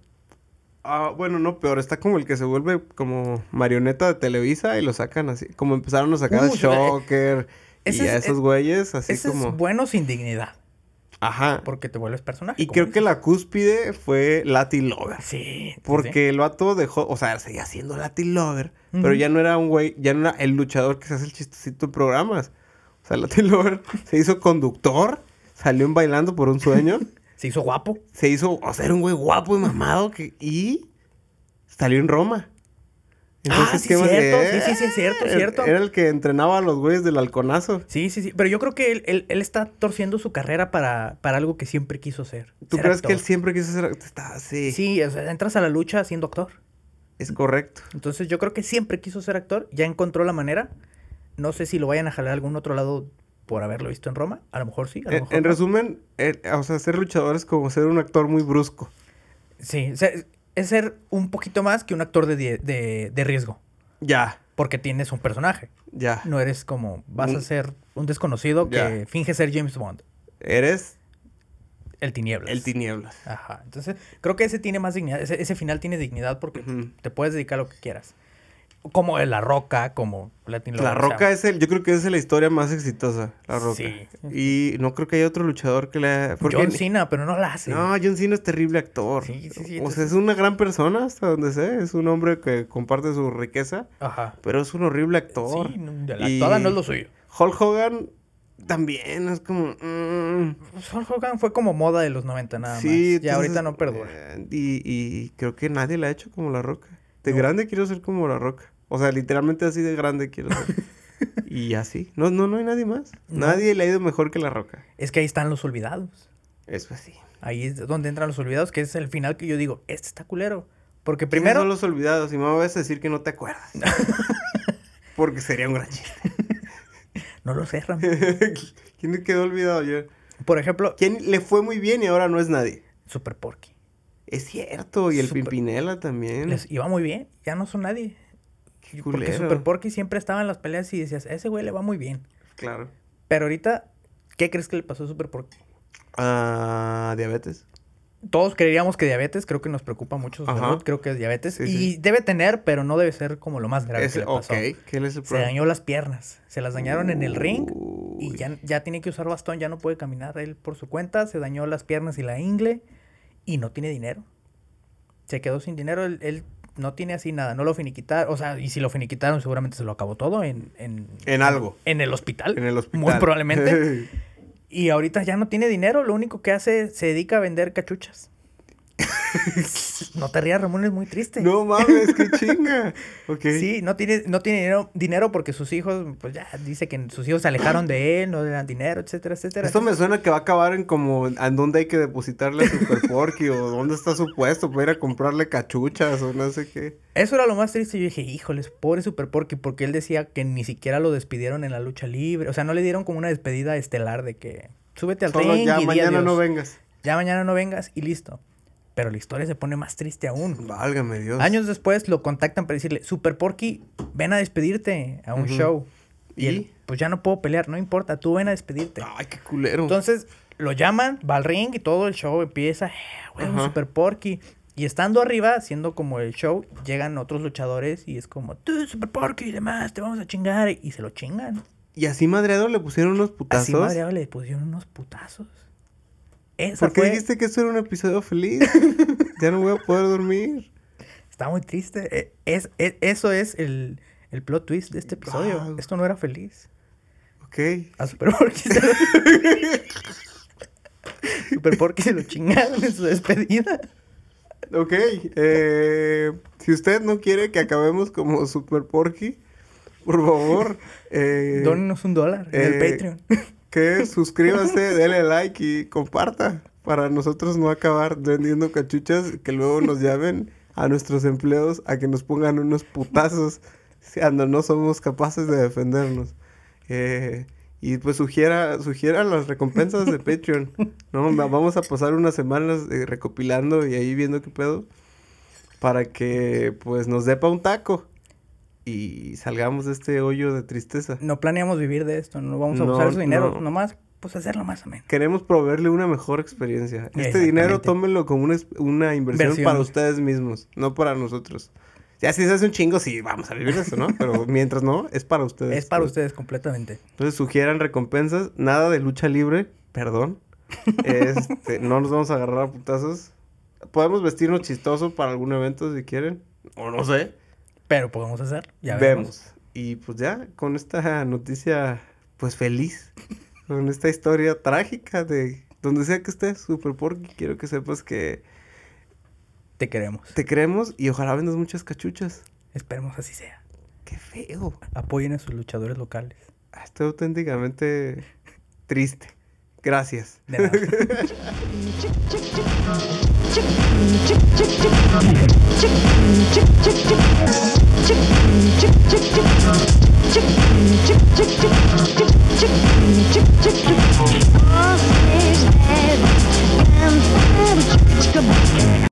ah, bueno, no peor. Está como el que se vuelve como marioneta de Televisa y lo sacan así. Como empezaron a sacar Uh, a Shocker y ese a es- esos güeyes, así Ese como. es bueno sin dignidad, Ajá. porque te vuelves personaje. Y creo que la cúspide fue Latin Lover. Sí. sí, sí. Porque el vato dejó, o sea, seguía siendo Latin Lover, pero ya no era un güey, ya no era el luchador que se hace el chistecito en programas. O sea, Latin Lover se hizo conductor, salió en Bailando por un Sueño, [laughs] Se hizo guapo. se hizo, o sea, era un güey guapo y mamado que, y salió en Roma. Ah, sí, cierto. Eh, Sí, sí, sí, es cierto, es era- cierto. Era el que entrenaba a los güeyes del halconazo. Sí, sí, sí. Pero yo creo que él, él- él está torciendo su carrera para, para algo que siempre quiso ser. ¿Tú ser crees que él siempre quiso ser Está así. Sí, o sea, entras a la lucha siendo actor. Es correcto. Entonces yo creo que siempre quiso ser actor. Ya encontró la manera. No sé si lo vayan a jalar a algún otro lado por haberlo visto en Roma. A lo mejor sí, a lo En, mejor en resumen, eh, o sea, ser luchador es como ser un actor muy brusco. Sí, o sea, es ser un poquito más que un actor de, de, de riesgo. Ya, Porque tienes un personaje. ya. No eres como, vas a ser un desconocido que finge ser James Bond. Eres El tinieblas. el tinieblas. Ajá. Entonces, creo que ese tiene más dignidad. Ese, ese final tiene dignidad porque te puedes dedicar a lo que quieras. Como La Roca, como Latin La Roca es el, yo creo que es la historia más exitosa, La Roca. Sí. Y no creo que haya otro luchador que le porque John Cena, pero no la hace. No, John Cena es terrible actor. Sí, sí, sí, O sea, es una gran persona hasta donde sé. Es un hombre que comparte su riqueza, Ajá. pero es un horrible actor. Sí, de la Y actuada no es lo suyo. Hulk Hogan también es como. mm, Pues Hulk Hogan fue como moda de los 90 nada sí, más. Entonces, ahorita no perdura. eh, Y, y creo que nadie la ha hecho como La Roca. De No. grande quiero ser como La Roca. O sea, literalmente así de grande quiero ser. [laughs] y así. No, no, no hay nadie más. No. Nadie le ha ido mejor que La Roca. Es que ahí están los olvidados. Eso sí. Ahí es donde entran los olvidados, que es el final que yo digo, este está culero. Porque Primero son los olvidados y me vas a decir que no te acuerdas. [laughs] Porque sería un gran chiste. [laughs] No lo sé, Ram. ¿Quién le quedó olvidado ayer? Por ejemplo, ¿Quién le fue muy bien y ahora no es nadie? Super Porky. Es cierto, y el Super- Pimpinela también. Les iba muy bien, ya no son nadie. Qué Porque. Super Porky siempre estaba en las peleas y decías, ese güey le va muy bien. Claro. Pero ahorita, ¿qué crees que le pasó a Super Porky? Ah, diabetes. Todos creeríamos que diabetes, creo que nos preocupa mucho su salud, creo que es diabetes. Sí, y sí. debe tener, pero no debe ser como lo más grave que le pasó. ok, ¿qué le es el Se dañó las piernas, se las dañaron en el ring y ya, ya tiene que usar bastón, ya no puede caminar él por su cuenta, se dañó las piernas y la ingle y no tiene dinero. Se quedó sin dinero, él, él no tiene así nada, no lo finiquitaron, o sea, y si lo finiquitaron seguramente se lo acabó todo en... En, En algo. En el hospital. En el hospital. Muy probablemente. [laughs] y ahorita ya no tiene dinero, lo único que hace, se dedica a vender cachuchas. [laughs] no te rías, Ramón, es muy triste. no mames, qué chinga. [laughs] Ok. Sí, no tiene, no tiene dinero, dinero porque sus hijos, pues ya dice que sus hijos se alejaron de él, no le dan dinero, etcétera, etcétera. Esto me suena que va a acabar en como en dónde hay que depositarle a Super Porky o dónde está su puesto para ir a comprarle cachuchas o no sé qué. Eso era lo más triste. Yo dije, híjoles, pobre Super Porky, porque él decía que ni siquiera lo despidieron en la lucha libre. O sea, no le dieron como una despedida estelar de que súbete al Solo ring ya y mañana no vengas. Ya mañana no vengas y listo. Pero la historia se pone más triste aún. Válgame Dios. Años después lo contactan para decirle, Super Porky, ven a despedirte a un show. Y, ¿Y? él, pues ya no puedo pelear, no importa, tú ven a despedirte. Ay, qué culero. Entonces lo llaman, va al ring y todo el show empieza, eh, güey, un. Super Porky. Y estando arriba, haciendo como el show, llegan otros luchadores y es como, tú, Super Porky y demás, te vamos a chingar. Y se lo chingan. y así madreado le pusieron unos putazos. Así madreado le pusieron unos putazos. Esa ¿Por qué fue... dijiste que esto era un episodio feliz? [laughs] ya no voy a poder dormir. Está muy triste. Eh, Es, es- eso es el, el plot twist de este episodio. Wow. Esto no era feliz. Ok. A Super Porky se lo... [laughs] Super Porky se lo chingaron en su despedida. Ok. eh, si usted no quiere que acabemos como Super Porky, por favor, eh, Dónenos un dólar en el eh, Patreon. Que suscríbase, dele like y comparta para nosotros no acabar vendiendo cachuchas que luego nos llamen a nuestros empleos a que nos pongan unos putazos cuando no somos capaces de defendernos. Eh, y pues sugiera, sugiera las recompensas de Patreon. No, Va- vamos a pasar unas semanas eh, recopilando y ahí viendo qué pedo para que pues nos depa un taco y salgamos de este hoyo de tristeza. No planeamos vivir de esto, no vamos a No, usar su dinero, no. nomás pues hacerlo más o menos. Queremos proveerle una mejor experiencia. Este dinero tómenlo como una, una inversión Inversión. para ustedes mismos, no para nosotros. Ya si se hace un chingo, sí, vamos a vivir eso, ¿no? Pero [laughs] mientras no, es para ustedes. Es para Pues, ustedes completamente. Entonces sugieran recompensas, nada de lucha libre, perdón. Este, no nos vamos a agarrar a putazos. Podemos vestirnos chistoso para algún evento si quieren, o no sé. Pero podemos hacer, ya vemos. vemos. Y pues ya, con esta noticia, pues feliz, con esta historia trágica de donde sea que estés, Super Porky, quiero que sepas que Te queremos. te queremos y ojalá vendas muchas cachuchas. Esperemos así sea. Qué feo. Apoyen a sus luchadores locales. Estoy auténticamente triste. Gracias. De nada. [laughs] Come on.